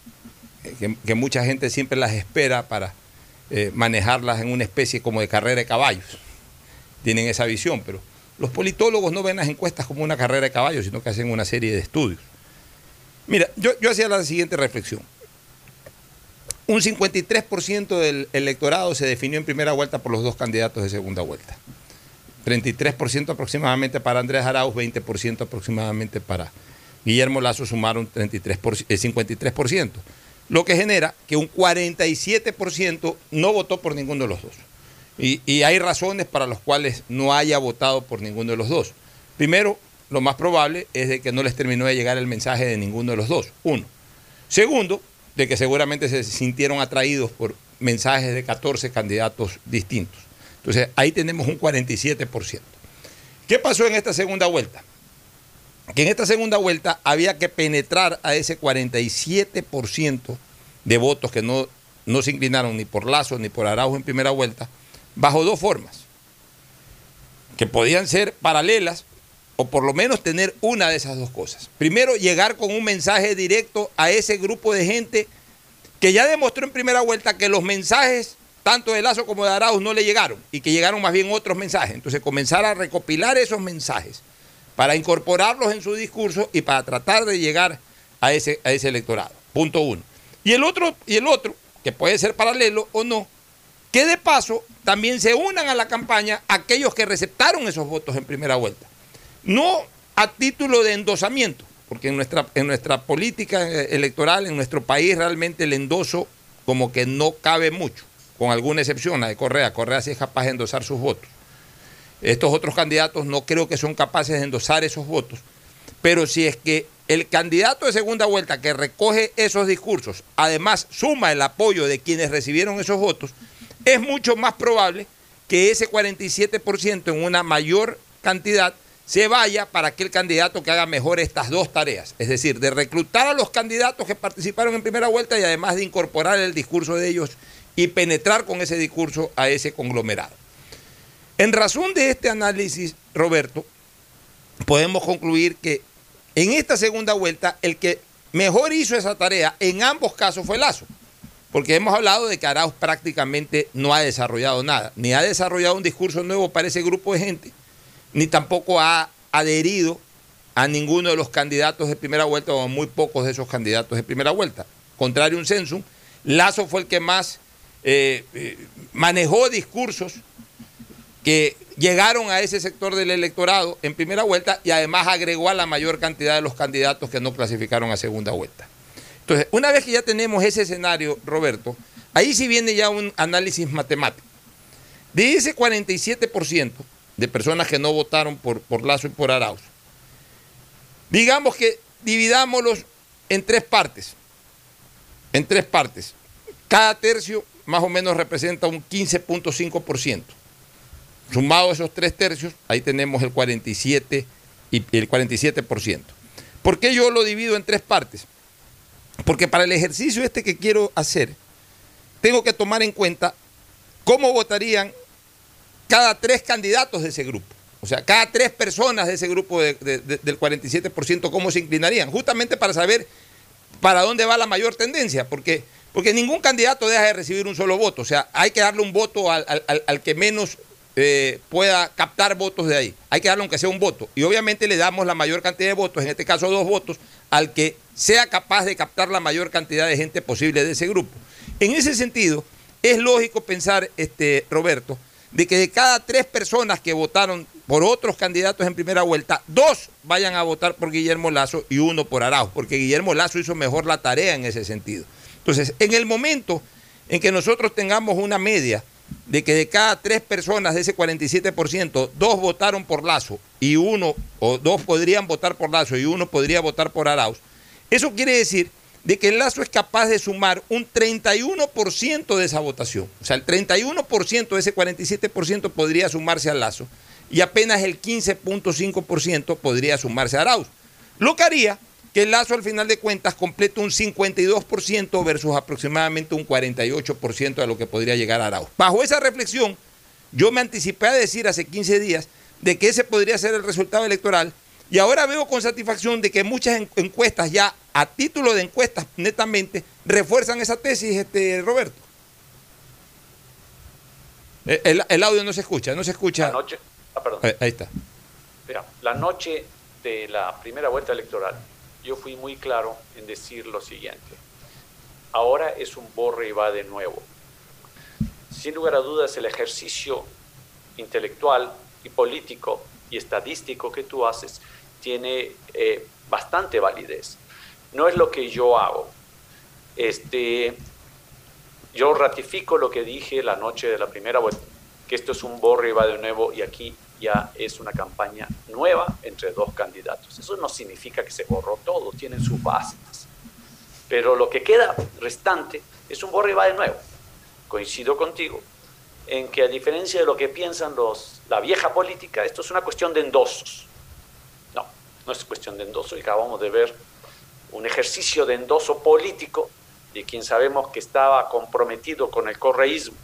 eh, que, mucha gente siempre las espera para eh, manejarlas en una especie como de carrera de caballos. Tienen esa visión, pero los politólogos no ven las encuestas como una carrera de caballos, sino que hacen una serie de estudios. Mira, yo, yo hacía la siguiente reflexión. Un 53% del electorado se definió en primera vuelta por los dos candidatos de segunda vuelta. 33% aproximadamente para Andrés Arauz, 20% aproximadamente para Guillermo Lazo sumaron 33 53%. lo que genera que un 47% no votó por ninguno de los dos. Y, y, hay razones para las cuales no haya votado por ninguno de los dos. Primero, lo más probable es de que no les terminó de llegar el mensaje de ninguno de los dos. Uno. Segundo, de que seguramente se sintieron atraídos por mensajes de 14 candidatos distintos. Entonces, ahí tenemos un 47%. ¿Qué pasó en esta segunda vuelta? Que en esta segunda vuelta había que penetrar a ese 47% de votos que no, no se inclinaron ni por Lazo ni por Araujo en primera vuelta, bajo dos formas, que podían ser paralelas o por lo menos tener una de esas dos cosas. Primero, llegar con un mensaje directo a ese grupo de gente que ya demostró en primera vuelta que los mensajes tanto de Lazo como de Arauz no le llegaron y que llegaron más bien otros mensajes. Entonces comenzar a recopilar esos mensajes para incorporarlos en su discurso y para tratar de llegar a ese, a ese electorado. Punto uno. Y el otro, y el otro, que puede ser paralelo o no, que de paso también se unan a la campaña aquellos que receptaron esos votos en primera vuelta. No a título de endosamiento, porque en nuestra, en nuestra política electoral, en nuestro país, realmente el endoso como que no cabe mucho con alguna excepción, la de Correa. Correa sí es capaz de endosar sus votos. Estos otros candidatos no creo que son capaces de endosar esos votos. Pero si es que el candidato de segunda vuelta que recoge esos discursos, además suma el apoyo de quienes recibieron esos votos, es mucho más probable que ese 47% en una mayor cantidad se vaya para aquel candidato que haga mejor estas dos tareas, es decir, de reclutar a los candidatos que participaron en primera vuelta y además de incorporar el discurso de ellos y penetrar con ese discurso a ese conglomerado. En razón de este análisis, Roberto, podemos concluir que en esta segunda vuelta el que mejor hizo esa tarea en ambos casos fue Lazo, porque hemos hablado de que Arauz prácticamente no ha desarrollado nada, ni ha desarrollado un discurso nuevo para ese grupo de gente, ni tampoco ha adherido a ninguno de los candidatos de primera vuelta o a muy pocos de esos candidatos de primera vuelta. Contrario a un censo, Lazo fue el que más eh, eh, manejó discursos que llegaron a ese sector del electorado en primera vuelta y además agregó a la mayor cantidad de los candidatos que no clasificaron a segunda vuelta. Entonces, una vez que ya tenemos ese escenario, Roberto, ahí sí viene ya un análisis matemático. De ese 47% de personas que no votaron por, por Lazo y por Arauz, digamos que dividámoslos en tres partes. En tres partes. Cada tercio más o menos representa un 15.5%. Sumado esos tres tercios, ahí tenemos el 47 y el 47%. ¿Por qué yo lo divido en tres partes? Porque para el ejercicio este que quiero hacer, tengo que tomar en cuenta cómo votarían cada tres candidatos de ese grupo. O sea, cada tres personas de ese grupo del 47%, cómo se inclinarían. Justamente para saber para dónde va la mayor tendencia. Porque porque ningún candidato deja de recibir un solo voto. O sea, hay que darle un voto al, que menos eh, pueda captar votos de ahí. Hay que darle aunque sea un voto. Y obviamente le damos la mayor cantidad de votos, en este caso dos votos, al que sea capaz de captar la mayor cantidad de gente posible de ese grupo. En ese sentido, es lógico pensar, este, Roberto, de que de cada tres personas que votaron por otros candidatos en primera vuelta, dos vayan a votar por Guillermo Lazo y uno por Araujo, porque Guillermo Lazo hizo mejor la tarea en ese sentido. Entonces, en el momento en que nosotros tengamos una media de que de cada tres personas de ese 47%, dos votaron por Lazo y uno, o dos podrían votar por Lazo y uno podría votar por Arauz, eso quiere decir de que el Lazo es capaz de sumar un 31% de esa votación. O sea, el 31% de ese 47% podría sumarse al Lazo y apenas el 15.5% podría sumarse a Arauz. Lo que haría que el Lazo al final de cuentas completa un 52% versus aproximadamente un 48% de lo que podría llegar a Arauz. Bajo esa reflexión, yo me anticipé a decir hace 15 días de que ese podría ser el resultado electoral y ahora veo con satisfacción de que muchas encuestas ya a título de encuestas netamente refuerzan esa tesis, este Roberto. El, audio no se escucha, no se escucha. La noche, ah, perdón. Ahí está. Mira, la noche de la primera vuelta electoral, yo fui muy claro en decir lo siguiente. Ahora es un borre y va de nuevo. Sin lugar a dudas, el ejercicio intelectual y político y estadístico que tú haces tiene eh, bastante validez. No es lo que yo hago. Este, yo ratifico lo que dije la noche de la primera vuelta, que esto es un borre y va de nuevo y aquí ya es una campaña nueva entre dos candidatos. Eso no significa que se borró todo, tienen sus bases. Pero lo que queda restante es un borre y va de nuevo. Coincido contigo en que a diferencia de lo que piensan los, la vieja política, esto es una cuestión de endosos. No, no es cuestión de endoso. Y acabamos de ver un ejercicio de endoso político de quien sabemos que estaba comprometido con el correísmo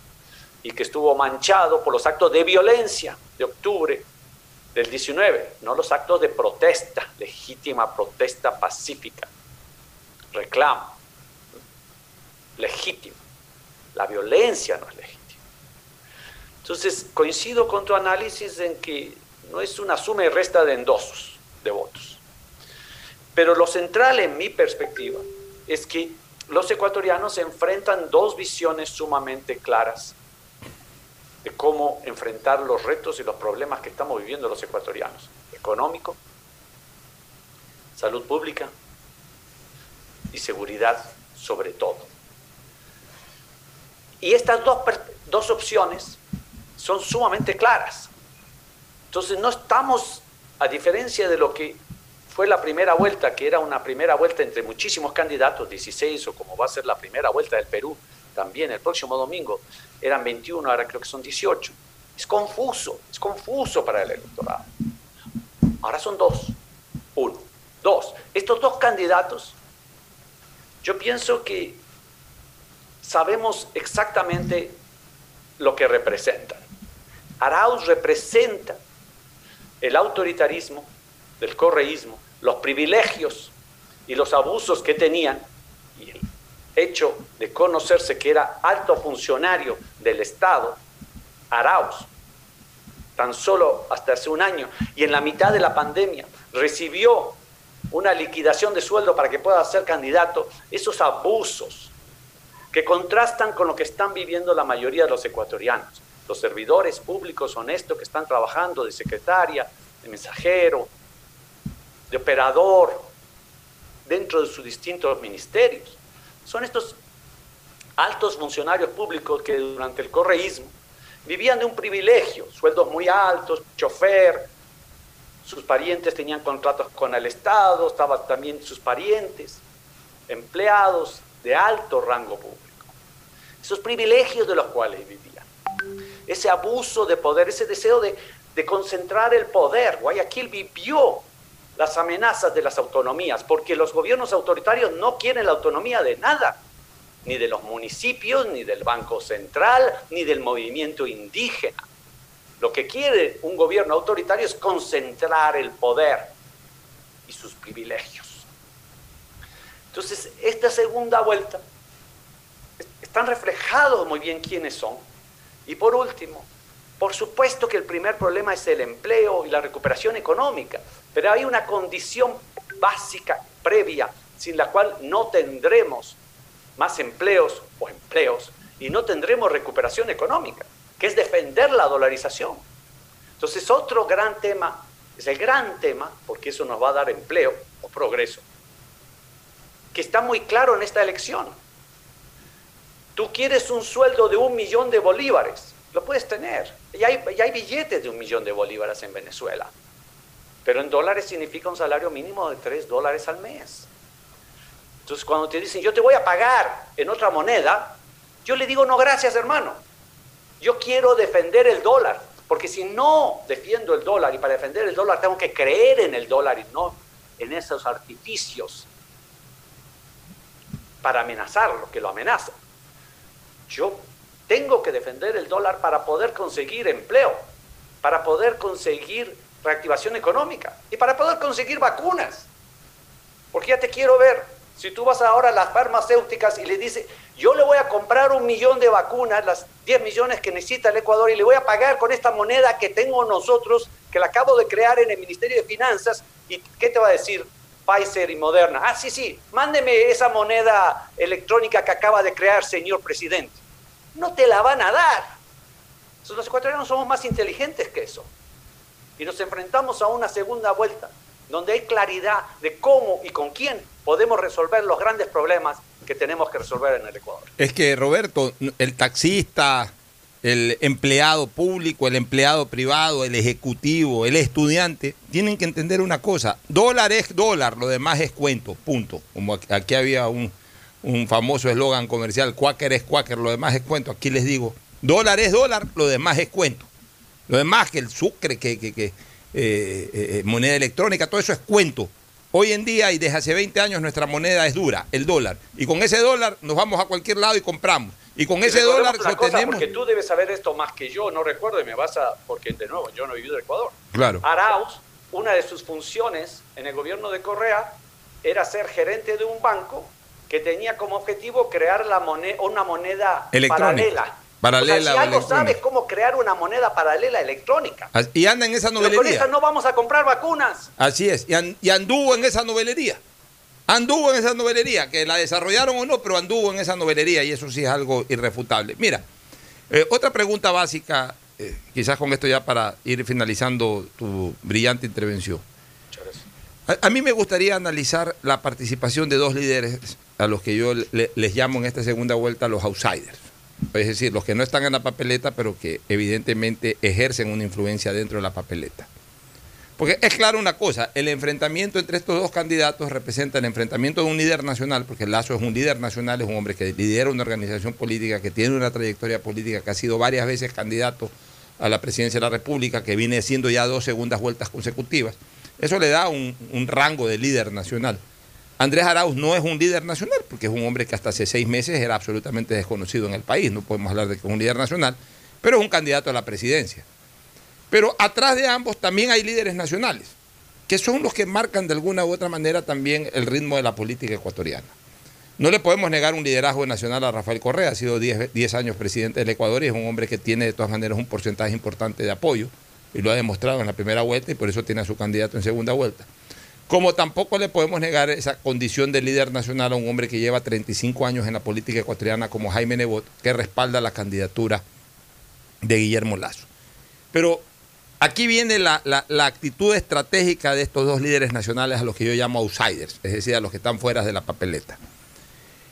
y que estuvo manchado por los actos de violencia de octubre del 19, no los actos de protesta, legítima protesta pacífica, reclamo, legítimo. La violencia no es legítima. Entonces, coincido con tu análisis en que no es una suma y resta de endosos de votos. Pero lo central en mi perspectiva es que los ecuatorianos enfrentan dos visiones sumamente claras de cómo enfrentar los retos y los problemas que estamos viviendo los ecuatorianos. Económico, salud pública y seguridad sobre todo. Y estas dos, dos opciones son sumamente claras. Entonces no estamos, a diferencia de lo que fue la primera vuelta, que era una primera vuelta entre muchísimos candidatos, 16 o como va a ser la primera vuelta del Perú, también el próximo domingo eran 21, ahora creo que son 18. Es confuso, es confuso para el electorado. Ahora son dos. Uno. Dos. Estos dos candidatos, yo pienso que sabemos exactamente lo que representan. Arauz representa el autoritarismo del correísmo, los privilegios y los abusos que tenían, y el hecho de conocerse que era alto funcionario del Estado, Arauz, tan solo hasta hace un año, y en la mitad de la pandemia recibió una liquidación de sueldo para que pueda ser candidato, esos abusos que contrastan con lo que están viviendo la mayoría de los ecuatorianos, los servidores públicos honestos que están trabajando de secretaria, de mensajero, de operador dentro de sus distintos ministerios. Son estos altos funcionarios públicos que durante el correísmo vivían de un privilegio, sueldos muy altos, chofer, sus parientes tenían contratos con el Estado, estaban también sus parientes, empleados de alto rango público. Esos privilegios de los cuales vivían, ese abuso de poder, ese deseo de, de concentrar el poder. Guayaquil vivió las amenazas de las autonomías, porque los gobiernos autoritarios no quieren la autonomía de nada, ni de los municipios, ni del Banco Central, ni del movimiento indígena. Lo que quiere un gobierno autoritario es concentrar el poder y sus privilegios. Entonces, esta segunda vuelta están reflejados muy bien quiénes son. Y por último, por supuesto que el primer problema es el empleo y la recuperación económica, pero hay una condición básica previa sin la cual no tendremos más empleos o empleos y no tendremos recuperación económica, que es defender la dolarización. Entonces, otro gran tema, es el gran tema, porque eso nos va a dar empleo o progreso, que está muy claro en esta elección. Tú quieres un sueldo de un millón de bolívares lo puedes tener. Y hay, hay billetes de un millón de bolívares en Venezuela. Pero en dólares significa un salario mínimo de 3 dólares al mes. Entonces cuando te dicen, yo te voy a pagar en otra moneda, yo le digo, no, gracias hermano. Yo quiero defender el dólar. Porque si no defiendo el dólar y para defender el dólar tengo que creer en el dólar y no en esos artificios para amenazarlo, que lo amenaza. Yo tengo que defender el dólar para poder conseguir empleo, para poder conseguir reactivación económica y para poder conseguir vacunas. Porque ya te quiero ver, si tú vas ahora a las farmacéuticas y le dices, yo le voy a comprar un millón de vacunas, las 10 millones que necesita el Ecuador, y le voy a pagar con esta moneda que tengo nosotros, que la acabo de crear en el Ministerio de Finanzas, ¿y qué te va a decir Pfizer y Moderna? Ah, sí, sí, mándeme esa moneda electrónica que acaba de crear, señor presidente no te la van a dar. los ecuatorianos somos más inteligentes que eso. Y nos enfrentamos a una segunda vuelta, donde hay claridad de cómo y con quién podemos resolver los grandes problemas que tenemos que resolver en el Ecuador. Es que, Roberto, el taxista, el empleado público, el empleado privado, el ejecutivo, el estudiante, tienen que entender una cosa. Dólar es dólar, lo demás es cuento, punto. Como aquí había un, famoso eslogan comercial, Quaker es Quaker, lo demás es cuento. Aquí les digo, dólar es dólar, lo demás es cuento. Lo demás que el sucre, que, que, que eh, eh, eh, moneda electrónica, todo eso es cuento. Hoy en día y desde hace 20 años nuestra moneda es dura, el dólar. Y con ese dólar nos vamos a cualquier lado y compramos. Y con ese dólar sostenemos... Porque tú debes saber esto más que yo, no recuerdo y me vas a... Porque de nuevo, yo no he vivido en Ecuador. Claro. Arauz, una de sus funciones en el gobierno de Correa era ser gerente de un banco que tenía como objetivo crear la moneda, una moneda paralela. Paralela. si algo sabes cómo crear una moneda paralela electrónica. Y anda en esa novelería. Pero con esa no vamos a comprar vacunas. Así es. y anduvo en esa novelería. Anduvo en esa novelería, que la desarrollaron o no, pero anduvo en esa novelería y eso sí es algo irrefutable. Mira, eh, otra pregunta básica, eh, quizás con esto ya para ir finalizando tu brillante intervención. A, mí me gustaría analizar la participación de dos líderes a los que yo les llamo en esta segunda vuelta los outsiders. Es decir, los que no están en la papeleta, pero que evidentemente ejercen una influencia dentro de la papeleta. Porque es claro una cosa, el enfrentamiento entre estos dos candidatos representa el enfrentamiento de un líder nacional, porque Lazo es un líder nacional, es un hombre que lidera una organización política, que tiene una trayectoria política, que ha sido varias veces candidato a la presidencia de la República, que viene siendo ya dos segundas vueltas consecutivas. Eso le da un, rango de líder nacional. Andrés Arauz no es un líder nacional, porque es un hombre que hasta hace seis meses era absolutamente desconocido en el país, no podemos hablar de que es un líder nacional, pero es un candidato a la presidencia. Pero atrás de ambos también hay líderes nacionales, que son los que marcan de alguna u otra manera también el ritmo de la política ecuatoriana. No le podemos negar un liderazgo nacional a Rafael Correa, ha sido 10 años presidente del Ecuador y es un hombre que tiene de todas maneras un porcentaje importante de apoyo y lo ha demostrado en la primera vuelta y por eso tiene a su candidato en segunda vuelta. Como tampoco le podemos negar esa condición de líder nacional a un hombre que lleva 35 años en la política ecuatoriana como Jaime Nebot, que respalda la candidatura de Guillermo Lazo. Pero Aquí viene la, actitud estratégica de estos dos líderes nacionales a los que yo llamo outsiders, es decir, a los que están fuera de la papeleta.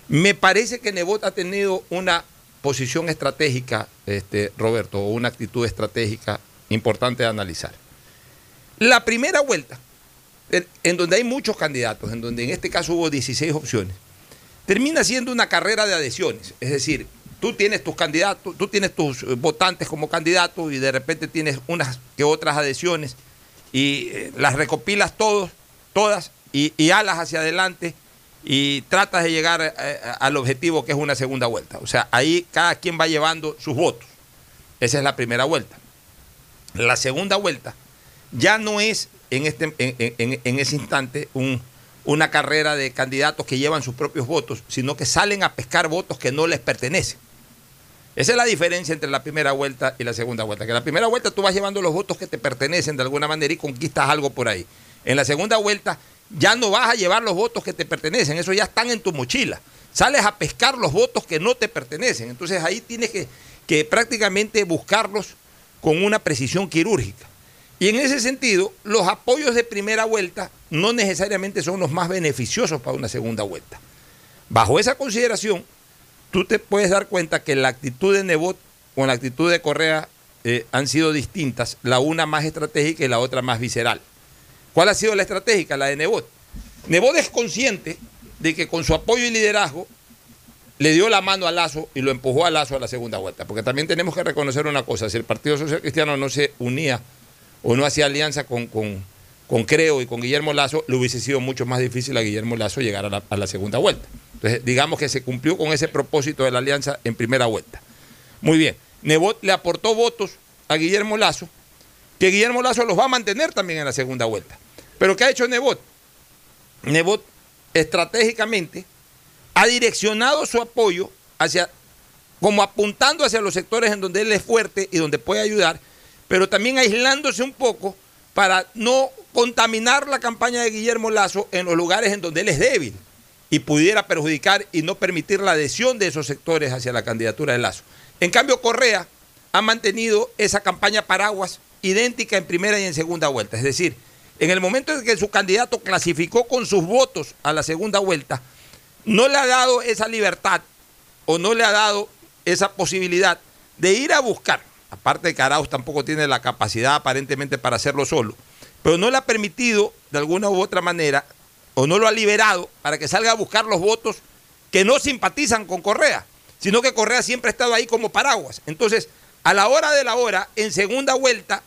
Me parece que Nebot ha tenido una posición estratégica, este, Roberto, o una actitud estratégica importante de analizar. La primera vuelta, en donde hay muchos candidatos, en donde en este caso hubo 16 opciones, termina siendo una carrera de adhesiones, es decir, tú tienes tus candidatos, tú tienes tus eh, votantes como candidatos y de repente tienes unas que otras adhesiones y eh, las recopilas todas y, alas hacia adelante y tratas de llegar eh, al objetivo que es una segunda vuelta. O sea, ahí cada quien va llevando sus votos. Esa es la primera vuelta. La segunda vuelta ya no es en, este, en, ese instante una carrera de candidatos que llevan sus propios votos, sino que salen a pescar votos que no les pertenecen. Esa es la diferencia entre la primera vuelta y la segunda vuelta. Que en la primera vuelta tú vas llevando los votos que te pertenecen de alguna manera y conquistas algo por ahí. En la segunda vuelta ya no vas a llevar los votos que te pertenecen, eso ya están en tu mochila. Sales a pescar los votos que no te pertenecen. Entonces ahí tienes que, que prácticamente buscarlos con una precisión quirúrgica. Y en ese sentido, los apoyos de primera vuelta no necesariamente son los más beneficiosos para una segunda vuelta. Bajo esa consideración, tú te puedes dar cuenta que la actitud de Nebot con la actitud de Correa eh, han sido distintas, la una más estratégica y la otra más visceral. ¿Cuál ha sido la estratégica? La de Nebot. Nebot es consciente de que con su apoyo y liderazgo le dio la mano a Lazo y lo empujó a Lazo a la segunda vuelta. Porque también tenemos que reconocer una cosa, si el Partido Social Cristiano no se unía o no hacía alianza con, con, Creo y con Guillermo Lazo, le hubiese sido mucho más difícil a Guillermo Lazo llegar a la segunda vuelta. Entonces, digamos que se cumplió con ese propósito de la alianza en primera vuelta. Muy bien. Nebot le aportó votos a Guillermo Lazo, que Guillermo Lazo los va a mantener también en la segunda vuelta. Pero ¿qué ha hecho Nebot? Nebot estratégicamente ha direccionado su apoyo hacia, como apuntando hacia los sectores en donde él es fuerte y donde puede ayudar, pero también aislándose un poco para no contaminar la campaña de Guillermo Lazo en los lugares en donde él es débil y pudiera perjudicar y no permitir la adhesión de esos sectores hacia la candidatura de Lazo. En cambio, Correa ha mantenido esa campaña paraguas idéntica en primera y en segunda vuelta. Es decir, en el momento en que su candidato clasificó con sus votos a la segunda vuelta, no le ha dado esa libertad o no le ha dado esa posibilidad de ir a buscar, aparte de que Arauz tampoco tiene la capacidad aparentemente para hacerlo solo, pero no le ha permitido de alguna u otra manera o no lo ha liberado para que salga a buscar los votos que no simpatizan con Correa, sino que Correa siempre ha estado ahí como paraguas. Entonces, a la hora de la hora, en segunda vuelta,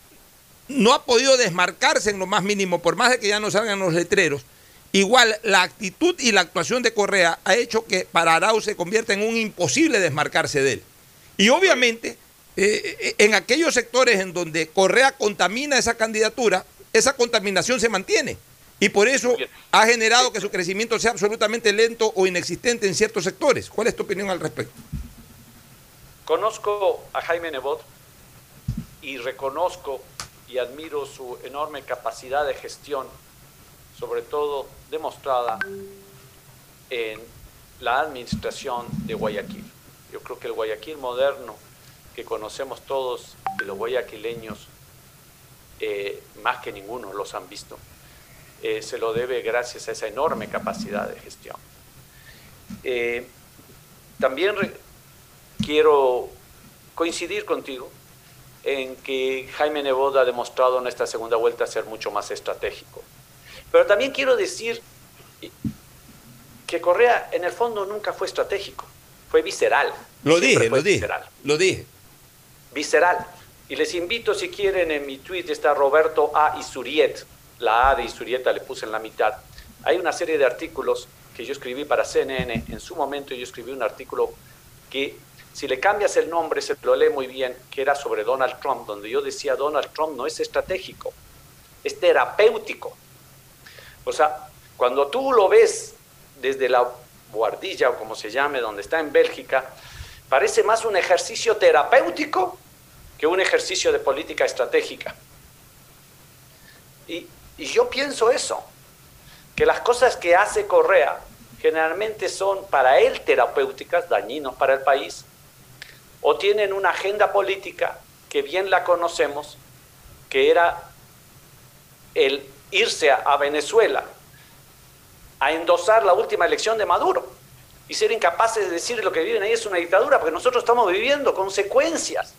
no ha podido desmarcarse en lo más mínimo, por más de que ya no salgan los letreros. Igual la actitud y la actuación de Correa ha hecho que para Arauz se convierta en un imposible desmarcarse de él. Y obviamente, eh, eh, en aquellos sectores en donde Correa contamina esa candidatura, esa contaminación se mantiene. Y por eso ha generado que su crecimiento sea absolutamente lento o inexistente en ciertos sectores. ¿Cuál es tu opinión al respecto? Conozco a Jaime Nebot y reconozco y admiro su enorme capacidad de gestión, sobre todo demostrada en la administración de Guayaquil. Yo creo que el Guayaquil moderno que conocemos todos y los guayaquileños, eh, más que ninguno los han visto, eh, se lo debe gracias a esa enorme capacidad de gestión. Eh, también quiero coincidir contigo en que Jaime Nebot ha demostrado en esta segunda vuelta ser mucho más estratégico. Pero también quiero decir que Correa en el fondo nunca fue estratégico, fue visceral. Lo dije, lo dije. Lo dije. Visceral. Y les invito, si quieren, en mi tweet está Roberto A. Isuriet, la A de Isurieta le puse en la mitad. Hay una serie de artículos que yo escribí para CNN. En su momento yo escribí un artículo que si le cambias el nombre se lo lee muy bien, que era sobre Donald Trump, donde yo decía Donald Trump no es estratégico, es terapéutico. O sea, cuando tú lo ves desde la guardilla o como se llame, donde está en Bélgica, parece más un ejercicio terapéutico un ejercicio de política estratégica. Y yo pienso eso, que las cosas que hace Correa generalmente son para él terapéuticas, dañinos para el país, o tienen una agenda política que bien la conocemos, que era el irse a, Venezuela a endosar la última elección de Maduro y ser incapaces de decir lo que viven ahí es una dictadura, porque nosotros estamos viviendo consecuencias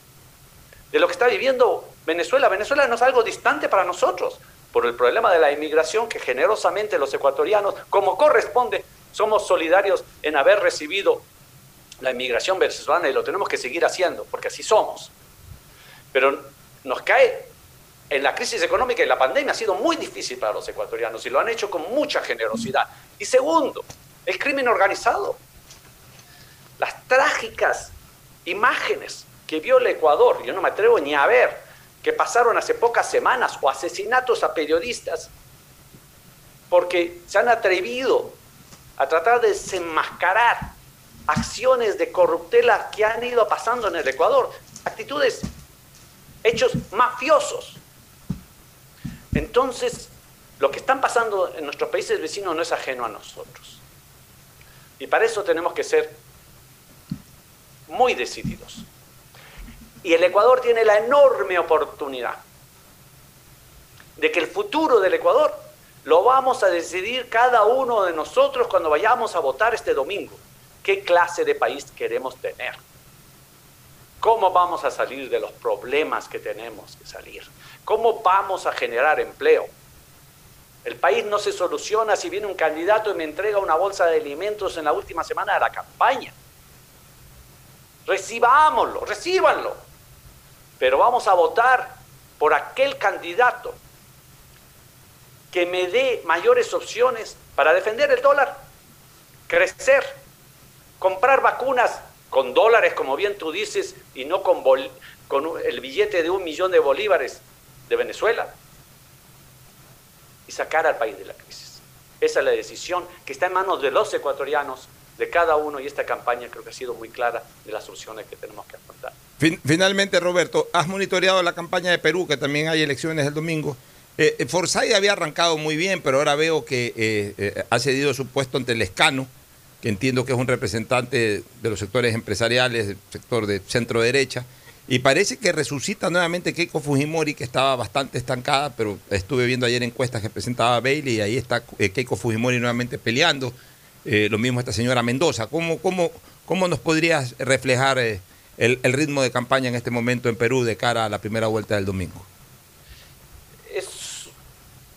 de lo que está viviendo Venezuela. Venezuela no es algo distante para nosotros por el problema de la inmigración que generosamente los ecuatorianos, como corresponde, somos solidarios en haber recibido la inmigración venezolana y lo tenemos que seguir haciendo, porque así somos. Pero nos cae en la crisis económica y la pandemia ha sido muy difícil para los ecuatorianos y lo han hecho con mucha generosidad. Y segundo, el crimen organizado. Las trágicas imágenes que vio el Ecuador, yo no me atrevo ni a ver, que pasaron hace pocas semanas o asesinatos a periodistas porque se han atrevido a tratar de desenmascarar acciones de corruptela que han ido pasando en el Ecuador, actitudes, hechos mafiosos. Entonces, lo que están pasando en nuestros países vecinos no es ajeno a nosotros. Y para eso tenemos que ser muy decididos. Y el Ecuador tiene la enorme oportunidad de que el futuro del Ecuador lo vamos a decidir cada uno de nosotros cuando vayamos a votar este domingo. ¿Qué clase de país queremos tener? ¿Cómo vamos a salir de los problemas que tenemos que salir? ¿Cómo vamos a generar empleo? El país no se soluciona si viene un candidato y me entrega una bolsa de alimentos en la última semana de la campaña. Recibámoslo, recíbanlo pero vamos a votar por aquel candidato que me dé mayores opciones para defender el dólar, crecer, comprar vacunas con dólares, como bien tú dices, y no con, el billete de un millón de bolívares de Venezuela, y sacar al país de la crisis. Esa es la decisión que está en manos de los ecuatorianos, de cada uno, y esta campaña creo que ha sido muy clara de las soluciones que tenemos que afrontar finalmente, Roberto, has monitoreado la campaña de Perú, que también hay elecciones el domingo. Eh, eh Forsyth había arrancado muy bien, pero ahora veo que eh, eh, ha cedido su puesto ante el escano, que entiendo que es un representante de los sectores empresariales, del sector de centro derecha. Y parece que resucita nuevamente Keiko Fujimori, que estaba bastante estancada, pero estuve viendo ayer encuestas que presentaba Bailey y ahí está Keiko Fujimori nuevamente peleando. lo mismo esta señora Mendoza. ¿Cómo, cómo, cómo nos podrías reflejar el, ritmo de campaña en este momento en Perú de cara a la primera vuelta del domingo? Es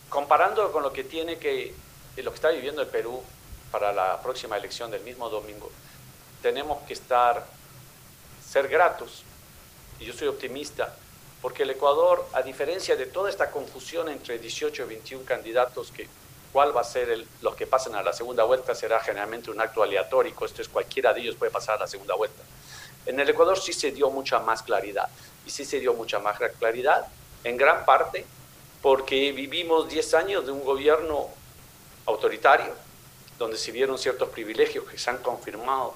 comparando con lo que tiene que, lo que está viviendo el Perú para la próxima elección del mismo domingo, tenemos que estar, ser gratos, y yo soy optimista, porque el Ecuador, a diferencia de toda esta confusión entre 18 y 21 candidatos, que cuál va a ser el, los que pasen a la segunda vuelta será generalmente un acto aleatorio, esto es cualquiera de ellos puede pasar a la segunda vuelta. En el Ecuador sí se dio mucha más claridad, y sí se dio mucha más claridad, en gran parte porque vivimos 10 años de un gobierno autoritario, donde se vieron ciertos privilegios que se han confirmado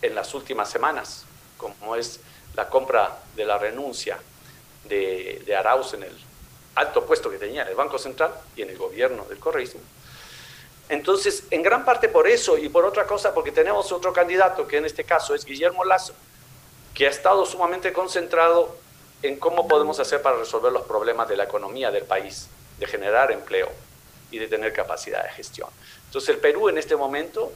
en las últimas semanas, como es la compra de la renuncia de, Arauz en el alto puesto que tenía en el Banco Central y en el gobierno del correísmo. Entonces, en gran parte por eso y por otra cosa, porque tenemos otro candidato, que en este caso es Guillermo Lazo, que ha estado sumamente concentrado en cómo podemos hacer para resolver los problemas de la economía del país, de generar empleo y de tener capacidad de gestión. Entonces, el Perú en este momento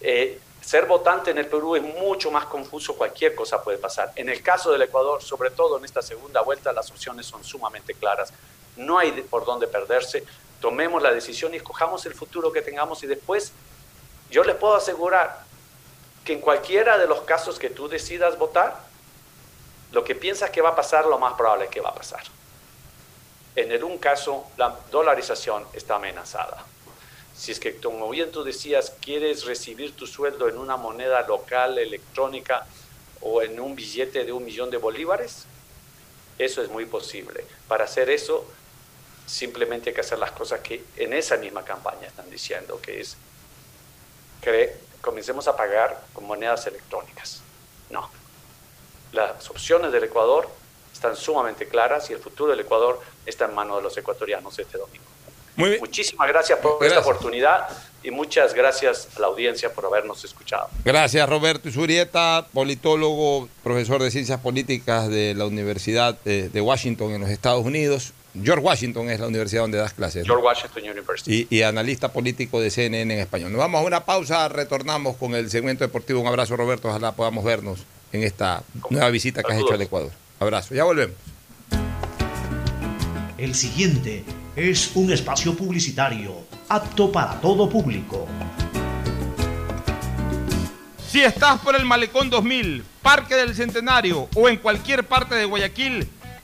eh, ser votante en el Perú es mucho más confuso, cualquier cosa puede pasar. En el caso del Ecuador, sobre todo en esta segunda vuelta, las opciones son sumamente claras. No hay por dónde perderse. Tomemos la decisión y escojamos el futuro que tengamos y después yo les puedo asegurar que en cualquiera de los casos que tú decidas votar, lo que piensas que va a pasar, lo más probable es que va a pasar. En el un caso, la dolarización está amenazada. Si es que, como bien tú decías, quieres recibir tu sueldo en una moneda local, electrónica o en un billete de un millón de bolívares, eso es muy posible. Para hacer eso, simplemente hay que hacer las cosas que en esa misma campaña están diciendo, que es que comencemos a pagar con monedas electrónicas. No. Las opciones del Ecuador están sumamente claras y el futuro del Ecuador está en manos de los ecuatorianos este domingo. Muchísimas gracias por esta oportunidad y muchas gracias a la audiencia por habernos escuchado. Gracias Roberto Isurieta, politólogo, profesor de ciencias políticas de la Universidad de, Washington en los Estados Unidos. George Washington es la universidad donde das clases. George Washington University. Y, analista político de CNN en español. Nos vamos a una pausa, retornamos con el segmento deportivo. Un abrazo Roberto, ojalá podamos vernos en esta nueva visita que has hecho al Ecuador. Abrazo, ya volvemos. El siguiente es un espacio publicitario apto para todo público. Si estás por el Malecón 2000, Parque del Centenario o en cualquier parte de Guayaquil,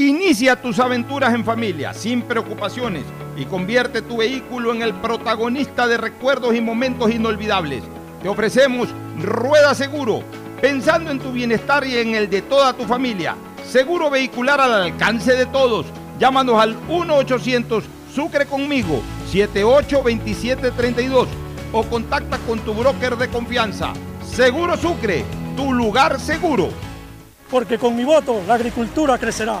Inicia tus aventuras en familia, sin preocupaciones, y convierte tu vehículo en el protagonista de recuerdos y momentos inolvidables. Te ofrecemos Rueda Seguro, pensando en tu bienestar y en el de toda tu familia. Seguro vehicular al alcance de todos. Llámanos al 1-800 Sucre conmigo, 782732 o contacta con tu broker de confianza. Seguro Sucre, tu lugar seguro. Porque con mi voto la agricultura crecerá.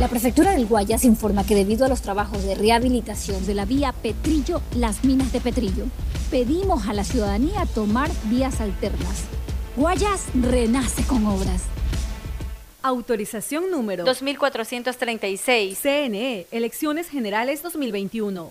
La prefectura del Guayas informa que debido a los trabajos de rehabilitación de la vía Petrillo, las minas de Petrillo, pedimos a la ciudadanía tomar vías alternas. Guayas renace con obras. Autorización número 2436. CNE, Elecciones Generales 2021.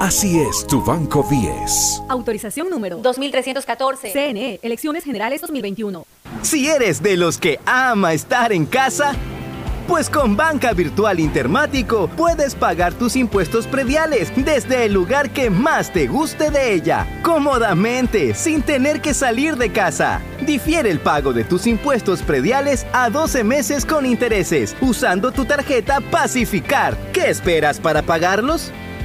Así es tu Banco 10. Autorización número 2314. CNE, Elecciones Generales 2021. Si eres de los que ama estar en casa, pues con Banca Virtual Intermático puedes pagar tus impuestos prediales desde el lugar que más te guste de ella, cómodamente, sin tener que salir de casa. Difiere el pago de tus impuestos prediales a 12 meses con intereses, usando tu tarjeta Pacificar. ¿Qué esperas para pagarlos?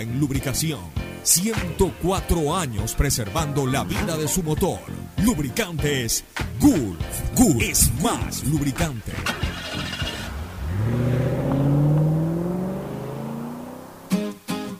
en lubricación. 104 años preservando la vida de su motor. Lubricantes Gulf. Gulf es más lubricante.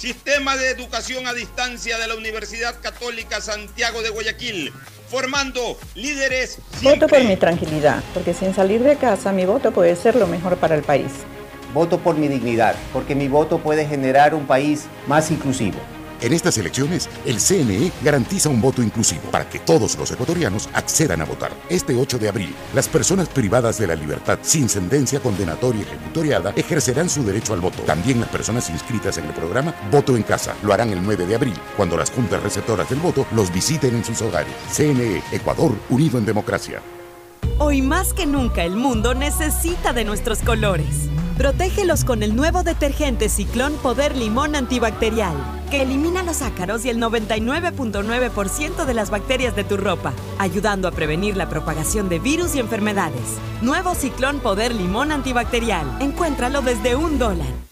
Sistema de Educación a Distancia de la Universidad Católica Santiago de Guayaquil, formando líderes. Voto por mi tranquilidad, porque sin salir de casa mi voto puede ser lo mejor para el país. Voto por mi dignidad, porque mi voto puede generar un país más inclusivo. En estas elecciones, el CNE garantiza un voto inclusivo para que todos los ecuatorianos accedan a votar. Este 8 de abril, las personas privadas de la libertad sin sentencia condenatoria ejecutoriada ejercerán su derecho al voto. También las personas inscritas en el programa Voto en Casa lo harán el 9 de abril, cuando las juntas receptoras del voto los visiten en sus hogares. CNE, Ecuador, unido en democracia. Hoy más que nunca el mundo necesita de nuestros colores. Protégelos con el nuevo detergente Ciclón Poder Limón Antibacterial, que elimina los ácaros y el 99.9% de las bacterias de tu ropa, ayudando a prevenir la propagación de virus y enfermedades. Nuevo Ciclón Poder Limón Antibacterial. Encuéntralo desde un dólar.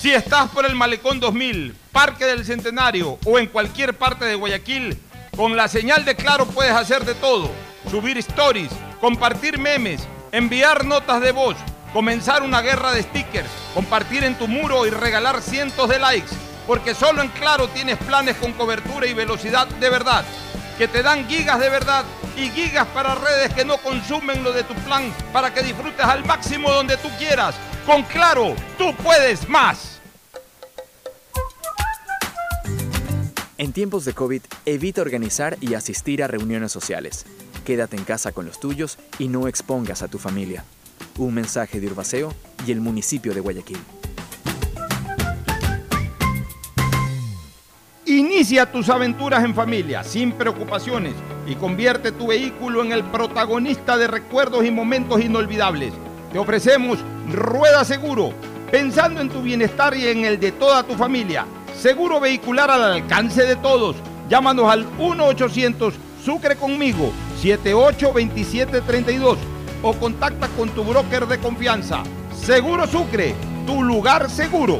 Si estás por el Malecón 2000, Parque del Centenario o en cualquier parte de Guayaquil, con la señal de Claro puedes hacer de todo. Subir stories, compartir memes, enviar notas de voz, comenzar una guerra de stickers, compartir en tu muro y regalar cientos de likes. Porque solo en Claro tienes planes con cobertura y velocidad de verdad, que te dan gigas de verdad y gigas para redes que no consumen lo de tu plan para que disfrutes al máximo donde tú quieras. Con Claro, tú puedes más. En tiempos de COVID, evita organizar y asistir a reuniones sociales. Quédate en casa con los tuyos y no expongas a tu familia. Un mensaje de Urbaceo y el municipio de Guayaquil. Inicia tus aventuras en familia, sin preocupaciones, y convierte tu vehículo en el protagonista de recuerdos y momentos inolvidables. Te ofrecemos Rueda Seguro, pensando en tu bienestar y en el de toda tu familia. Seguro vehicular al alcance de todos. Llámanos al 1-800 Sucre conmigo 782732 o contacta con tu broker de confianza. Seguro Sucre, tu lugar seguro.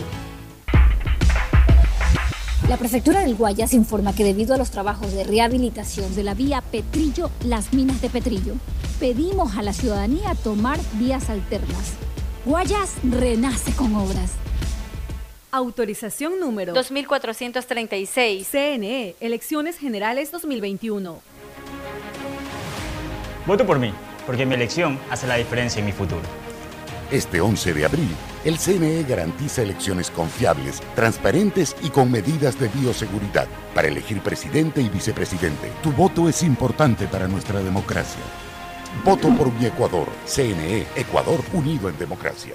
La prefectura del Guayas informa que debido a los trabajos de rehabilitación de la vía Petrillo, las minas de Petrillo, pedimos a la ciudadanía tomar vías alternas. Guayas renace con obras. Autorización número 2436. CNE, Elecciones Generales 2021. Voto por mí, porque mi elección hace la diferencia en mi futuro. Este 11 de abril, el CNE garantiza elecciones confiables, transparentes y con medidas de bioseguridad para elegir presidente y vicepresidente. Tu voto es importante para nuestra democracia. Voto por mi Ecuador. CNE, Ecuador unido en democracia.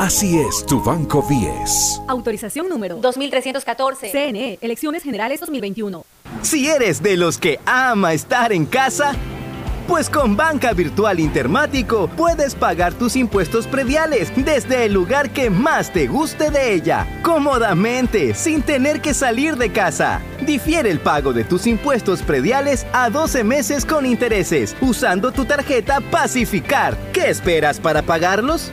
Así es tu Banco 10. Autorización número 2314. CNE, Elecciones Generales 2021. Si eres de los que ama estar en casa, pues con Banca Virtual Intermático puedes pagar tus impuestos prediales desde el lugar que más te guste de ella, cómodamente, sin tener que salir de casa. Difiere el pago de tus impuestos prediales a 12 meses con intereses, usando tu tarjeta Pacificar. ¿Qué esperas para pagarlos?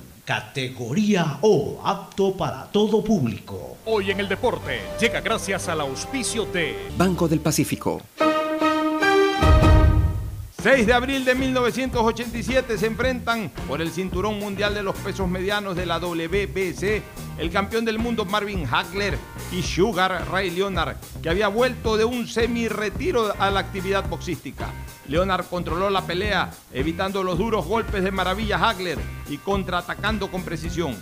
categoría O, apto para todo público. Hoy en el deporte llega gracias al auspicio de Banco del Pacífico. 6 de abril de 1987 se enfrentan por el cinturón mundial de los pesos medianos de la WBC el campeón del mundo Marvin Hagler y Sugar Ray Leonard, que había vuelto de un semi-retiro a la actividad boxística. Leonard controló la pelea, evitando los duros golpes de maravilla Hagler y contraatacando con precisión.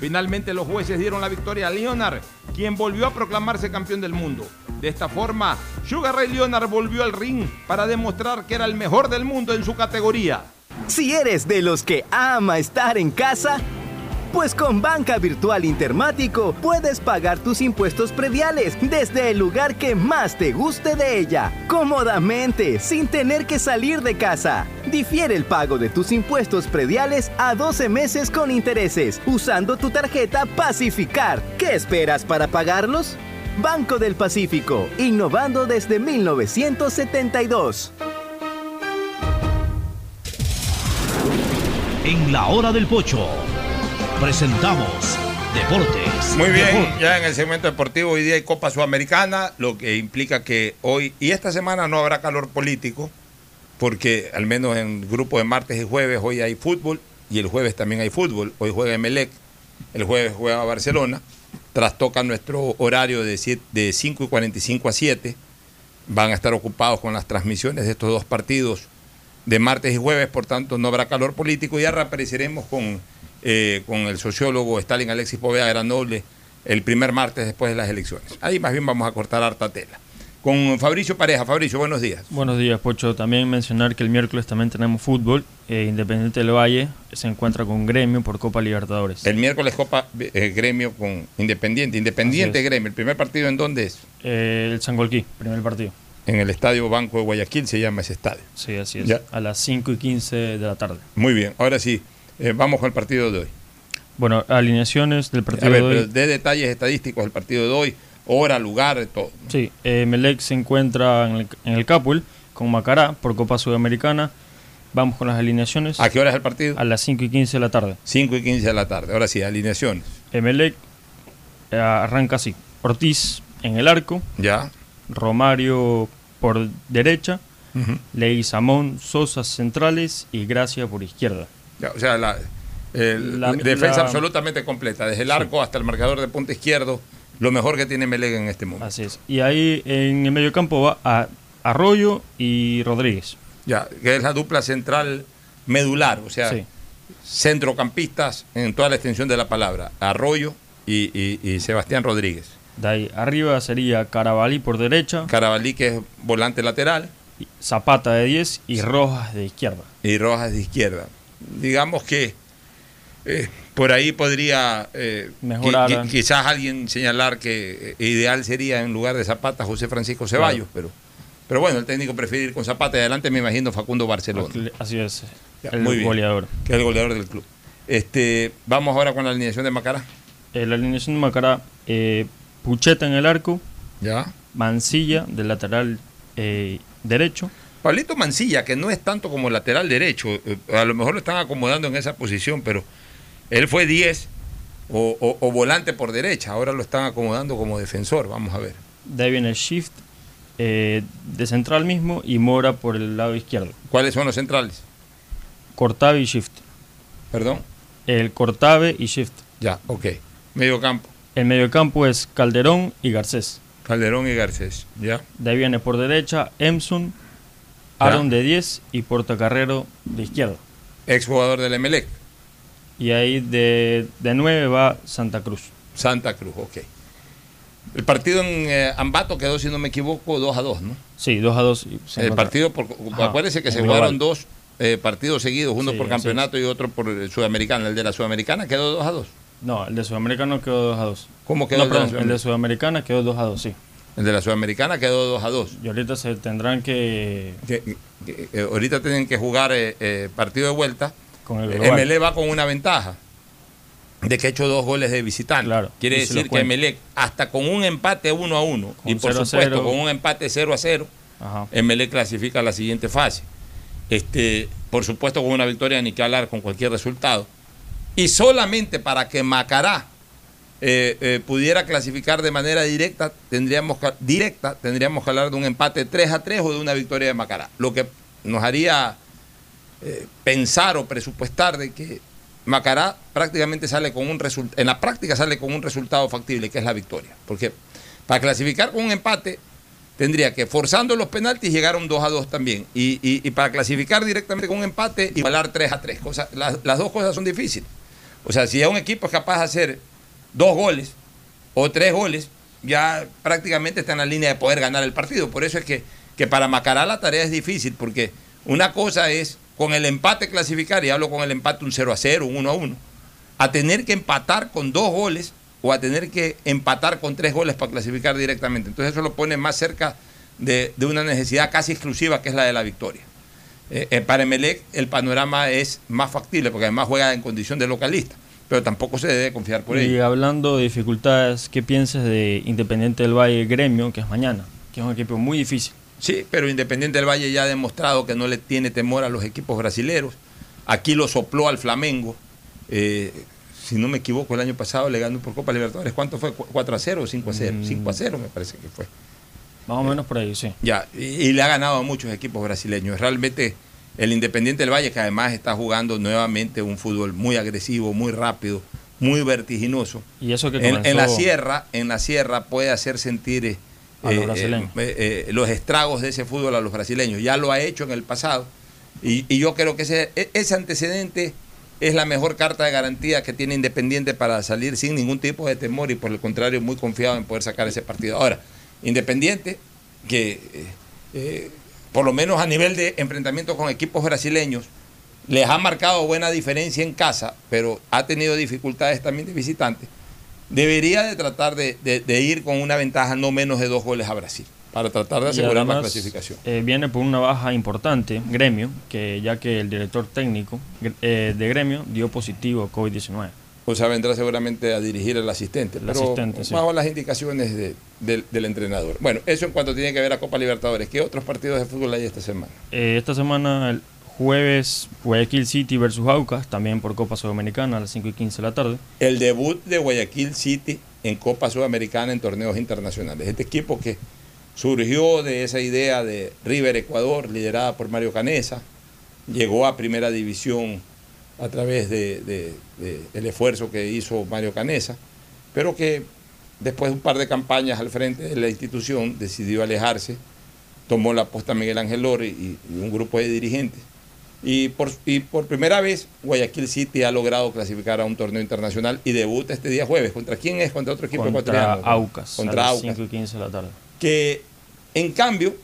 Finalmente los jueces dieron la victoria a Leonard, quien volvió a proclamarse campeón del mundo. De esta forma, Sugar Ray Leonard volvió al ring para demostrar que era el mejor del mundo en su categoría. Si eres de los que ama estar en casa, pues con Banca Virtual Intermático puedes pagar tus impuestos prediales desde el lugar que más te guste de ella, cómodamente, sin tener que salir de casa. Difiere el pago de tus impuestos prediales a 12 meses con intereses, usando tu tarjeta Pacificar. ¿Qué esperas para pagarlos? Banco del Pacífico, innovando desde 1972. En la hora del pocho presentamos Deportes. Muy bien, Deportes. ya en el segmento deportivo hoy día hay Copa Sudamericana, lo que implica que hoy y esta semana no habrá calor político, porque al menos en el grupo de martes y jueves hoy hay fútbol y el jueves también hay fútbol. Hoy juega Emelec, el jueves juega Barcelona, trastoca nuestro horario de, siete- de 5 y 45 a 7. Van a estar ocupados con las transmisiones de estos dos partidos de martes y jueves, por tanto no habrá calor político. Ya reapareceremos con, eh, con el sociólogo Stalin Alexis Poveda Granoble el primer martes después de las elecciones. Ahí más bien vamos a cortar harta tela. Con Fabricio Pareja. Fabricio, buenos días. Buenos días, Pocho. También mencionar que el miércoles también tenemos fútbol. Eh, Independiente del Valle se encuentra con Gremio por Copa Libertadores. El miércoles Copa eh, Gremio con Independiente. Independiente. Gremio. ¿El primer partido en dónde es? Eh, el Sangolquí, primer partido. En el Estadio Banco de Guayaquil se llama ese estadio. Sí, así es. Ya. A las 5 y 15 de la tarde. Muy bien. Ahora sí, eh, vamos con el partido de hoy. Bueno, alineaciones del A partido ver, de hoy. pero de detalles estadísticos del partido de hoy, hora, lugar, todo. Sí, eh, Melec se encuentra en el, en el Capuel con Macará por Copa Sudamericana. Vamos con las alineaciones. ¿A qué hora es el partido? A las 5 y 15 de la tarde. 5 y 15 de la tarde. Ahora sí, alineaciones. Emelec eh, arranca así. Ortiz en el arco. Ya. Romario por derecha. Ujú. Leguizamón, Sosa centrales y Gracia por izquierda. Ya, o sea, la, el- La- defensa la- absolutamente completa, desde el arco hasta el marcador de punta izquierdo, lo mejor que tiene Melega en este momento. Así es. Y ahí en el medio campo va a Arroyo y Rodríguez. Ya, que es la dupla central medular, o sea, Sí. centrocampistas en toda la extensión de la palabra, Arroyo y, y- y Sebastián Rodríguez. De ahí arriba sería Carabalí por derecha. Carabalí, que es volante lateral. Zapata de 10 y Rojas de izquierda. y Rojas de izquierda. Digamos que eh, por ahí podría eh, qui- quizás alguien señalar que eh, ideal sería en lugar de Zapata José Francisco Ceballos, pero, pero bueno, el técnico prefiere ir con Zapata y adelante me imagino Facundo Barcelona. Así es. Ya, el muy bien. goleador. Que es el goleador del club. Este, vamos ahora con la alineación de Macará. Eh, la alineación de Macará, eh, Pucheta en el arco. Ya. Mancilla del lateral eh, derecho. Pablito Mancilla, que no es tanto como lateral derecho, eh, a lo mejor lo están acomodando en esa posición, pero él fue 10 o, o- o volante por derecha, ahora lo están acomodando como defensor, vamos a ver. De ahí viene el Shift eh, de central mismo y Mora por el lado izquierdo. ¿Cuáles son los centrales? Cortave y Shift. ¿Perdón? El Cortave y Shift. Ya, ok. Medio campo. El medio campo es Calderón y Garcés. Calderón y Garcés, ya. De ahí viene por derecha Emson, Aaron de 10 y Portacarrero de izquierda. Ex jugador del Emelec. Y ahí de, de 9 va Santa Cruz. Santa Cruz, ok. El partido en eh, Ambato quedó, si no me equivoco, 2 a 2, ¿no? Sí, 2 a 2. El partido, por, Ajá, acuérdense que se global. jugaron dos eh, partidos seguidos, uno Sí, por campeonato y otro por eh, Sudamericana. El de la Sudamericana quedó 2 a 2. No, el de Sudamericano quedó 2 a 2. ¿Cómo quedó No, el de perdón, el de Sudamericana quedó 2 a 2, sí. El de la Sudamericana quedó 2 a 2. Y ahorita se tendrán que... Que- que- eh, ahorita tienen que jugar eh, eh, partido de vuelta. Con el Eh, va con una ventaja de que ha hecho dos goles de visitante. Quiere y se decir que. Emelec, hasta con un empate uno a uno, y Con por 0 a supuesto 0. con un empate 0 a 0, Ajá. Emelec clasifica a la siguiente fase. Este, por supuesto con una victoria ni que hablar con cualquier resultado. Y solamente para que Macará eh, eh, pudiera clasificar de manera directa, tendríamos directa, tendríamos que hablar de un empate 3 a 3 o de una victoria de Macará. Lo que nos haría eh, pensar o presupuestar de que Macará prácticamente sale con un resultado, en la práctica sale con un resultado factible, que es la victoria. Porque para clasificar con un empate tendría que, forzando los penaltis, llegar a un 2 a 2 también. Y, y- para clasificar directamente con un empate, igualar 3 a 3. Cosa- las, las dos cosas son difíciles. O sea, si ya un equipo es capaz de hacer dos goles o tres goles, ya prácticamente está en la línea de poder ganar el partido. Por eso es que, que para Macará la tarea es difícil, porque una cosa es con el empate clasificar, y hablo con el empate un 0 a 0, un 1 a 1, a tener que empatar con dos goles o a tener que empatar con tres goles para clasificar directamente. Entonces eso lo pone más cerca de, de una necesidad casi exclusiva que es la de la victoria. Eh, eh, para Emelec el panorama es más factible porque además juega en condición de localista, pero tampoco se debe confiar por y ello. hablando de dificultades, ¿qué piensas de Independiente del Valle Gremio, que es mañana? Que es un equipo muy difícil. Sí, pero Independiente del Valle ya ha demostrado que no le tiene temor a los equipos brasileros. Aquí lo sopló al Flamengo. Eh, si no me equivoco, el año pasado le ganó por Copa Libertadores. ¿Cuánto fue? ¿4 a 0 o 5 a 0? 5 a 0 me parece que fue. Más o menos por ahí, sí. Ya, y, y le ha ganado a muchos equipos brasileños. Realmente el Independiente del Valle, que además está jugando nuevamente un fútbol muy agresivo, muy rápido, muy vertiginoso. Y eso que en, en la sierra, en la sierra puede hacer sentir eh, A los eh, brasileños. eh, eh, los estragos de ese fútbol a los brasileños. Ya lo ha hecho en el pasado. Y, y yo creo que ese, e- ese antecedente es la mejor carta de garantía que tiene Independiente para salir sin ningún tipo de temor y por el contrario muy confiado en poder sacar ese partido. Ahora, Independiente, que eh, eh, por lo menos a nivel de enfrentamiento con equipos brasileños, les ha marcado buena diferencia en casa, pero ha tenido dificultades también de visitante, debería de tratar de, de- de ir con una ventaja no menos de dos goles a Brasil, para tratar de asegurar la clasificación. eh, viene por una baja importante, Gremio, que ya que el director técnico eh, de Gremio dio positivo a COVID-19. O sea, vendrá seguramente a dirigir el asistente, El pero asistente, sí. bajo las indicaciones de- del, del entrenador. Bueno, eso en cuanto tiene que ver a Copa Libertadores. ¿Qué otros partidos de fútbol hay esta semana? Eh, esta semana, el jueves, Guayaquil City versus Aucas, también por Copa Sudamericana a las 5 y 15 de la tarde. El debut de Guayaquil City en Copa Sudamericana en torneos internacionales. Este equipo que surgió de esa idea de River Ecuador, liderada por Mario Canesa, llegó a primera división a través de, de- de esfuerzo que hizo Mario Canesa, pero que después de un par de campañas al frente de la institución decidió alejarse, tomó la posta Miguel Ángel Lore y, y un grupo de dirigentes. Y por, y por primera vez Guayaquil City ha logrado clasificar a un torneo internacional y debuta este día jueves. ¿Contra quién es? Contra otro equipo Contra ecuatoriano. Aucas, Contra a las Aucas. 5 y 15 de la tarde. Que en cambio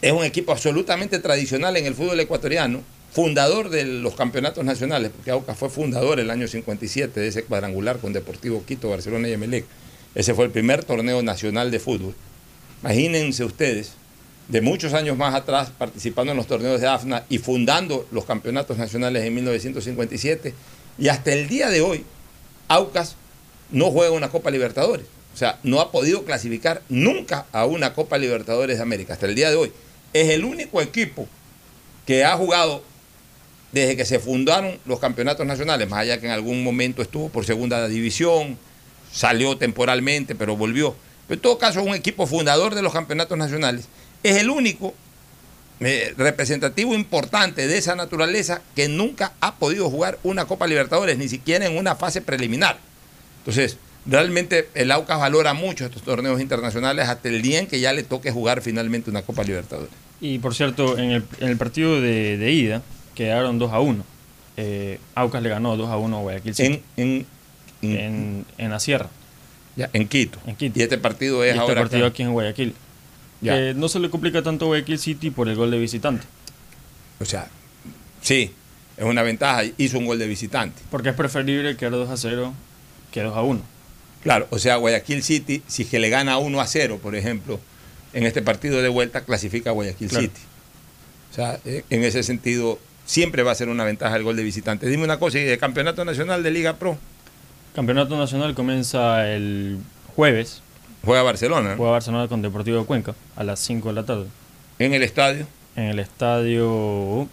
es un equipo absolutamente tradicional en el fútbol ecuatoriano, fundador de los campeonatos nacionales, porque Aucas fue fundador el año 57 de ese cuadrangular con Deportivo Quito, Barcelona y Emelec. Ese fue el primer torneo nacional de fútbol. Imagínense ustedes, de muchos años más atrás, participando en los torneos de AFNA y fundando los campeonatos nacionales en 1957, y hasta el día de hoy, Aucas no juega una Copa Libertadores. O sea, no ha podido clasificar nunca a una Copa Libertadores de América hasta el día de hoy. Es el único equipo que ha jugado desde que se fundaron los campeonatos nacionales, más allá que en algún momento estuvo por segunda división, salió temporalmente, pero volvió. Pero en todo caso, es un equipo fundador de los campeonatos nacionales. Es el único eh, representativo importante de esa naturaleza que nunca ha podido jugar una Copa Libertadores, ni siquiera en una fase preliminar. Entonces, realmente el Aucas valora mucho estos torneos internacionales hasta el día en que ya le toque jugar finalmente una Copa Libertadores. Y por cierto, en el, en el partido de, de ida quedaron 2 a 1. Eh, Aucas le ganó 2 a 1 a Guayaquil. En, en, en la Sierra. Ya, en Quito. En Quito. Y este partido es Y este ahora partido acá. aquí en Guayaquil. Ya. Que no se le complica tanto a Guayaquil City por el gol de visitante. O sea, sí, es una ventaja. Hizo un gol de visitante. Porque es preferible quedar 2 a 0 que 2 a 1. Claro, o sea, Guayaquil City, si es que le gana 1 a 0, por ejemplo, en este partido de vuelta, clasifica a Guayaquil Claro. City. O sea, eh, en ese sentido, siempre va a ser una ventaja el gol de visitante. Dime una cosa, ¿y de Campeonato Nacional de Liga Pro? Campeonato Nacional comienza el jueves. Juega Barcelona. Juega Barcelona con Deportivo de Cuenca a las 5 de la tarde. ¿En el estadio? En el estadio.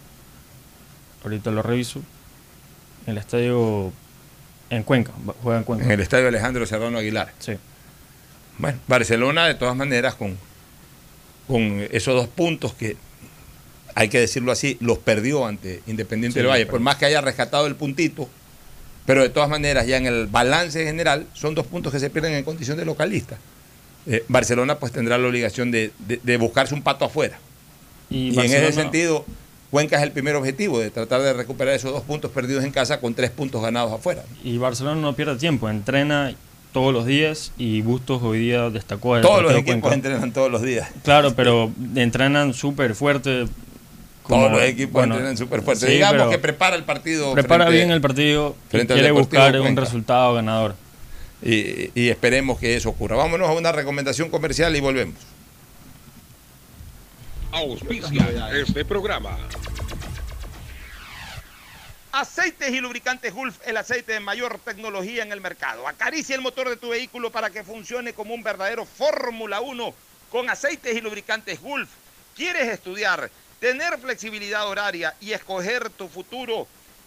Ahorita lo reviso. En el estadio. En Cuenca. Juega en Cuenca. En el estadio Alejandro Serrano Aguilar. Sí. Bueno, Barcelona de todas maneras con, con esos dos puntos que hay que decirlo así, los perdió ante Independiente Sí, del Valle, por más que haya rescatado el puntito, pero de todas maneras ya en el balance general son dos puntos que se pierden en condición de localista. Eh, Barcelona pues tendrá la obligación de, de- de buscarse un pato afuera. Y, Y, en ese sentido, Cuenca es el primer objetivo, de tratar de recuperar esos dos puntos perdidos en casa con tres puntos ganados afuera. Y Barcelona no pierde tiempo, entrena todos los días y Bustos hoy día destacó al Todos los equipos Cuenca. entrenan todos los días. Claro, pero entrenan súper fuerte. como- Todos los equipos bueno, entrenan súper fuerte. sí, Digamos que prepara el partido. Prepara frente- bien el partido y frente quiere buscar un resultado ganador. Y, y esperemos que eso ocurra. Vámonos a una recomendación comercial y volvemos. Auspicia este programa. Aceites y lubricantes Gulf, el aceite de mayor tecnología en el mercado. Acaricia el motor de tu vehículo para que funcione como un verdadero Fórmula 1 con aceites y lubricantes Gulf. ¿Quieres estudiar, tener flexibilidad horaria y escoger tu futuro?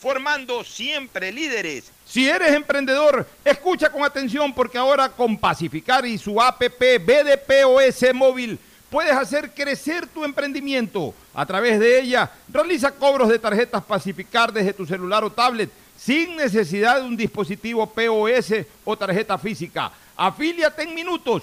formando siempre líderes. Si eres emprendedor, escucha con atención porque ahora con Pacificar y su APP BDPOS móvil puedes hacer crecer tu emprendimiento. A través de ella, realiza cobros de tarjetas Pacificar desde tu celular o tablet sin necesidad de un dispositivo POS o tarjeta física. Afíliate en minutos.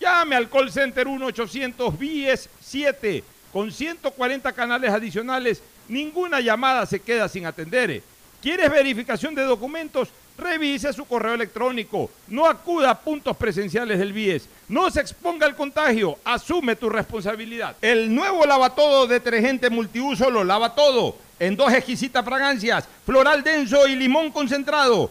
Llame al call center 1-800-BIES-7 con 140 canales adicionales. Ninguna llamada se queda sin atender. ¿Quieres verificación de documentos? Revise su correo electrónico. No acuda a puntos presenciales del BIES. No se exponga al contagio. Asume tu responsabilidad. El nuevo lavatodo detergente multiuso lo lava todo. En dos exquisitas fragancias, floral denso y limón concentrado.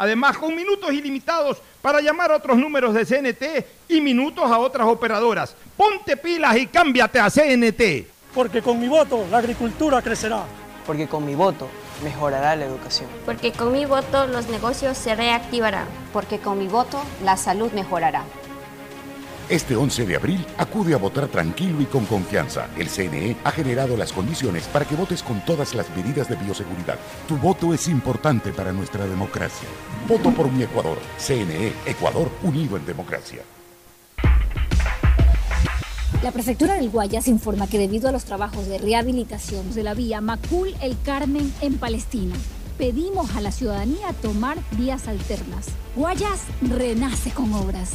Además, con minutos ilimitados para llamar a otros números de CNT y minutos a otras operadoras. Ponte pilas y cámbiate a CNT. Porque con mi voto la agricultura crecerá. Porque con mi voto mejorará la educación. Porque con mi voto los negocios se reactivarán. Porque con mi voto la salud mejorará. Este 11 de abril acude a votar tranquilo y con confianza. El CNE ha generado las condiciones para que votes con todas las medidas de bioseguridad. Tu voto es importante para nuestra democracia. Voto por mi Ecuador. CNE, Ecuador unido en democracia. La prefectura del Guayas informa que debido a los trabajos de rehabilitación de la vía Macul El Carmen en Palestina, pedimos a la ciudadanía tomar vías alternas. Guayas renace con obras.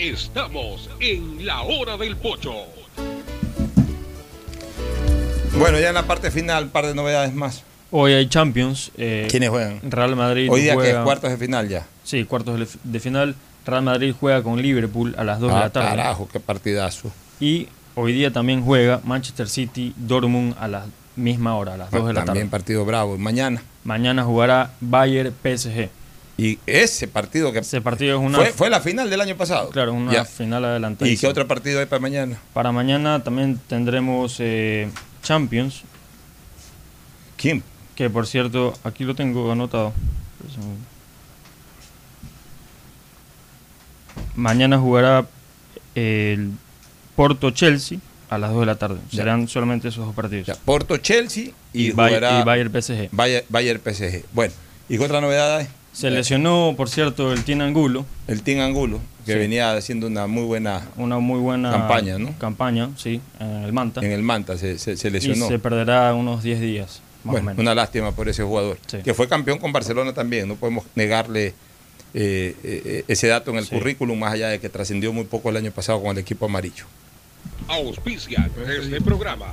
Estamos en la hora del pocho. Bueno, ya en la parte final, un par de novedades más. Hoy hay Champions. eh, ¿Quiénes juegan? Real Madrid. Hoy día que juega- es cuartos de final ya. Sí, cuartos de, final. Real Madrid juega con Liverpool a las 2 de Ah, la tarde. carajo, qué partidazo. Y hoy día también juega Manchester City Dortmund a la misma hora, a las 2 de la También tarde. partido bravo. Mañana. Mañana jugará Bayern PSG. Y ese partido que Ese partido es una fue, fue la final del año pasado. Claro, una Ya. final adelantada. ¿Y qué otro partido hay para mañana? Para mañana también tendremos eh, Champions. ¿Quién? Que por cierto, aquí lo tengo anotado. Mañana jugará el Porto Chelsea a las 2 de la tarde. Ya. Serán solamente esos dos partidos. Porto Chelsea y, Y jugará y Bayern PSG. Bayern, Bayern PSG. Bueno, ¿y qué otra novedad hay? Se lesionó, por cierto, el Team Angulo. El Team Angulo, que venía haciendo una muy buena, una muy buena campaña, ¿no? Campaña, sí, en el Manta. En el Manta se, se, lesionó. Y se perderá unos 10 días. Más bueno, o menos. una lástima por ese jugador, que fue campeón con Barcelona también. No podemos negarle eh, eh, ese dato en el currículum, más allá de que trascendió muy poco el año pasado con el equipo amarillo. Auspicia este programa.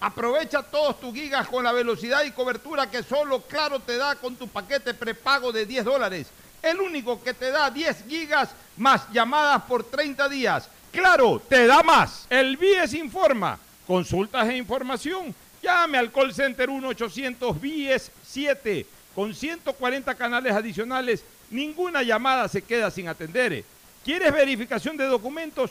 Aprovecha todos tus gigas con la velocidad y cobertura que solo Claro te da con tu paquete prepago de 10 dólares. El único que te da 10 gigas más llamadas por 30 días. Claro, te da más. El BIES informa. Consultas e información. Llame al call center 1-800-BIES-7. Con 140 canales adicionales, ninguna llamada se queda sin atender. ¿Quieres verificación de documentos?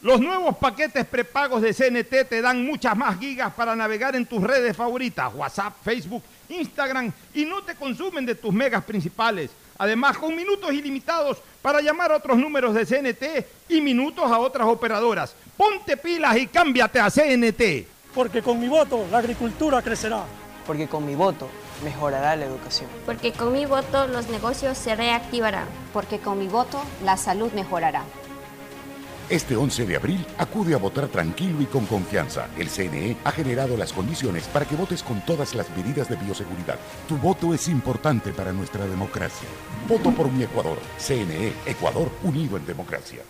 Los nuevos paquetes prepagos de CNT te dan muchas más gigas para navegar en tus redes favoritas, WhatsApp, Facebook, Instagram, y no te consumen de tus megas principales. Además, con minutos ilimitados para llamar a otros números de CNT y minutos a otras operadoras. Ponte pilas y cámbiate a CNT. Porque con mi voto la agricultura crecerá. Porque con mi voto mejorará la educación. Porque con mi voto los negocios se reactivarán. Porque con mi voto la salud mejorará. Este 11 de abril acude a votar tranquilo y con confianza. El CNE ha generado las condiciones para que votes con todas las medidas de bioseguridad. Tu voto es importante para nuestra democracia. Voto por mi Ecuador. CNE, Ecuador unido en democracia.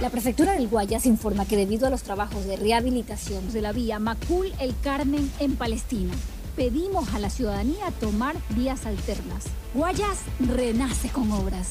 La prefectura del Guayas informa que debido a los trabajos de rehabilitación de la vía Macul El Carmen en Palestina, pedimos a la ciudadanía tomar vías alternas. Guayas renace con obras.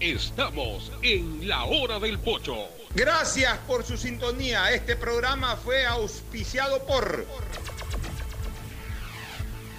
Estamos en la hora del pocho. Gracias por su sintonía. Este programa fue auspiciado por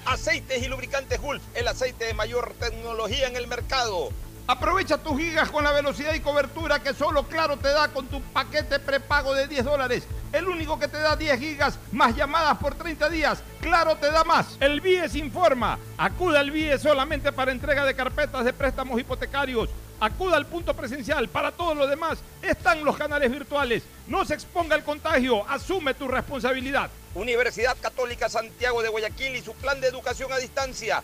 Aceites y lubricantes Gulf, el aceite de mayor tecnología en el mercado. Aprovecha tus gigas con la velocidad y cobertura que solo Claro te da con tu paquete prepago de 10 dólares. El único que te da 10 gigas más llamadas por 30 días. Claro te da más. El BIES informa. Acuda al BIES solamente para entrega de carpetas de préstamos hipotecarios. Acuda al punto presencial. Para todo lo demás están los canales virtuales. No se exponga al contagio. Asume tu responsabilidad. Universidad Católica Santiago de Guayaquil y su plan de educación a distancia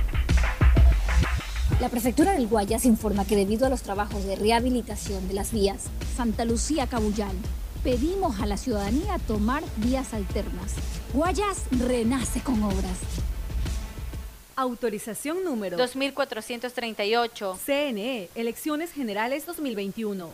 La prefectura del Guayas informa que debido a los trabajos de rehabilitación de las vías Santa Lucía Cabullal, pedimos a la ciudadanía tomar vías alternas. Guayas renace con obras. Autorización número 2438. CNE, Elecciones Generales 2021.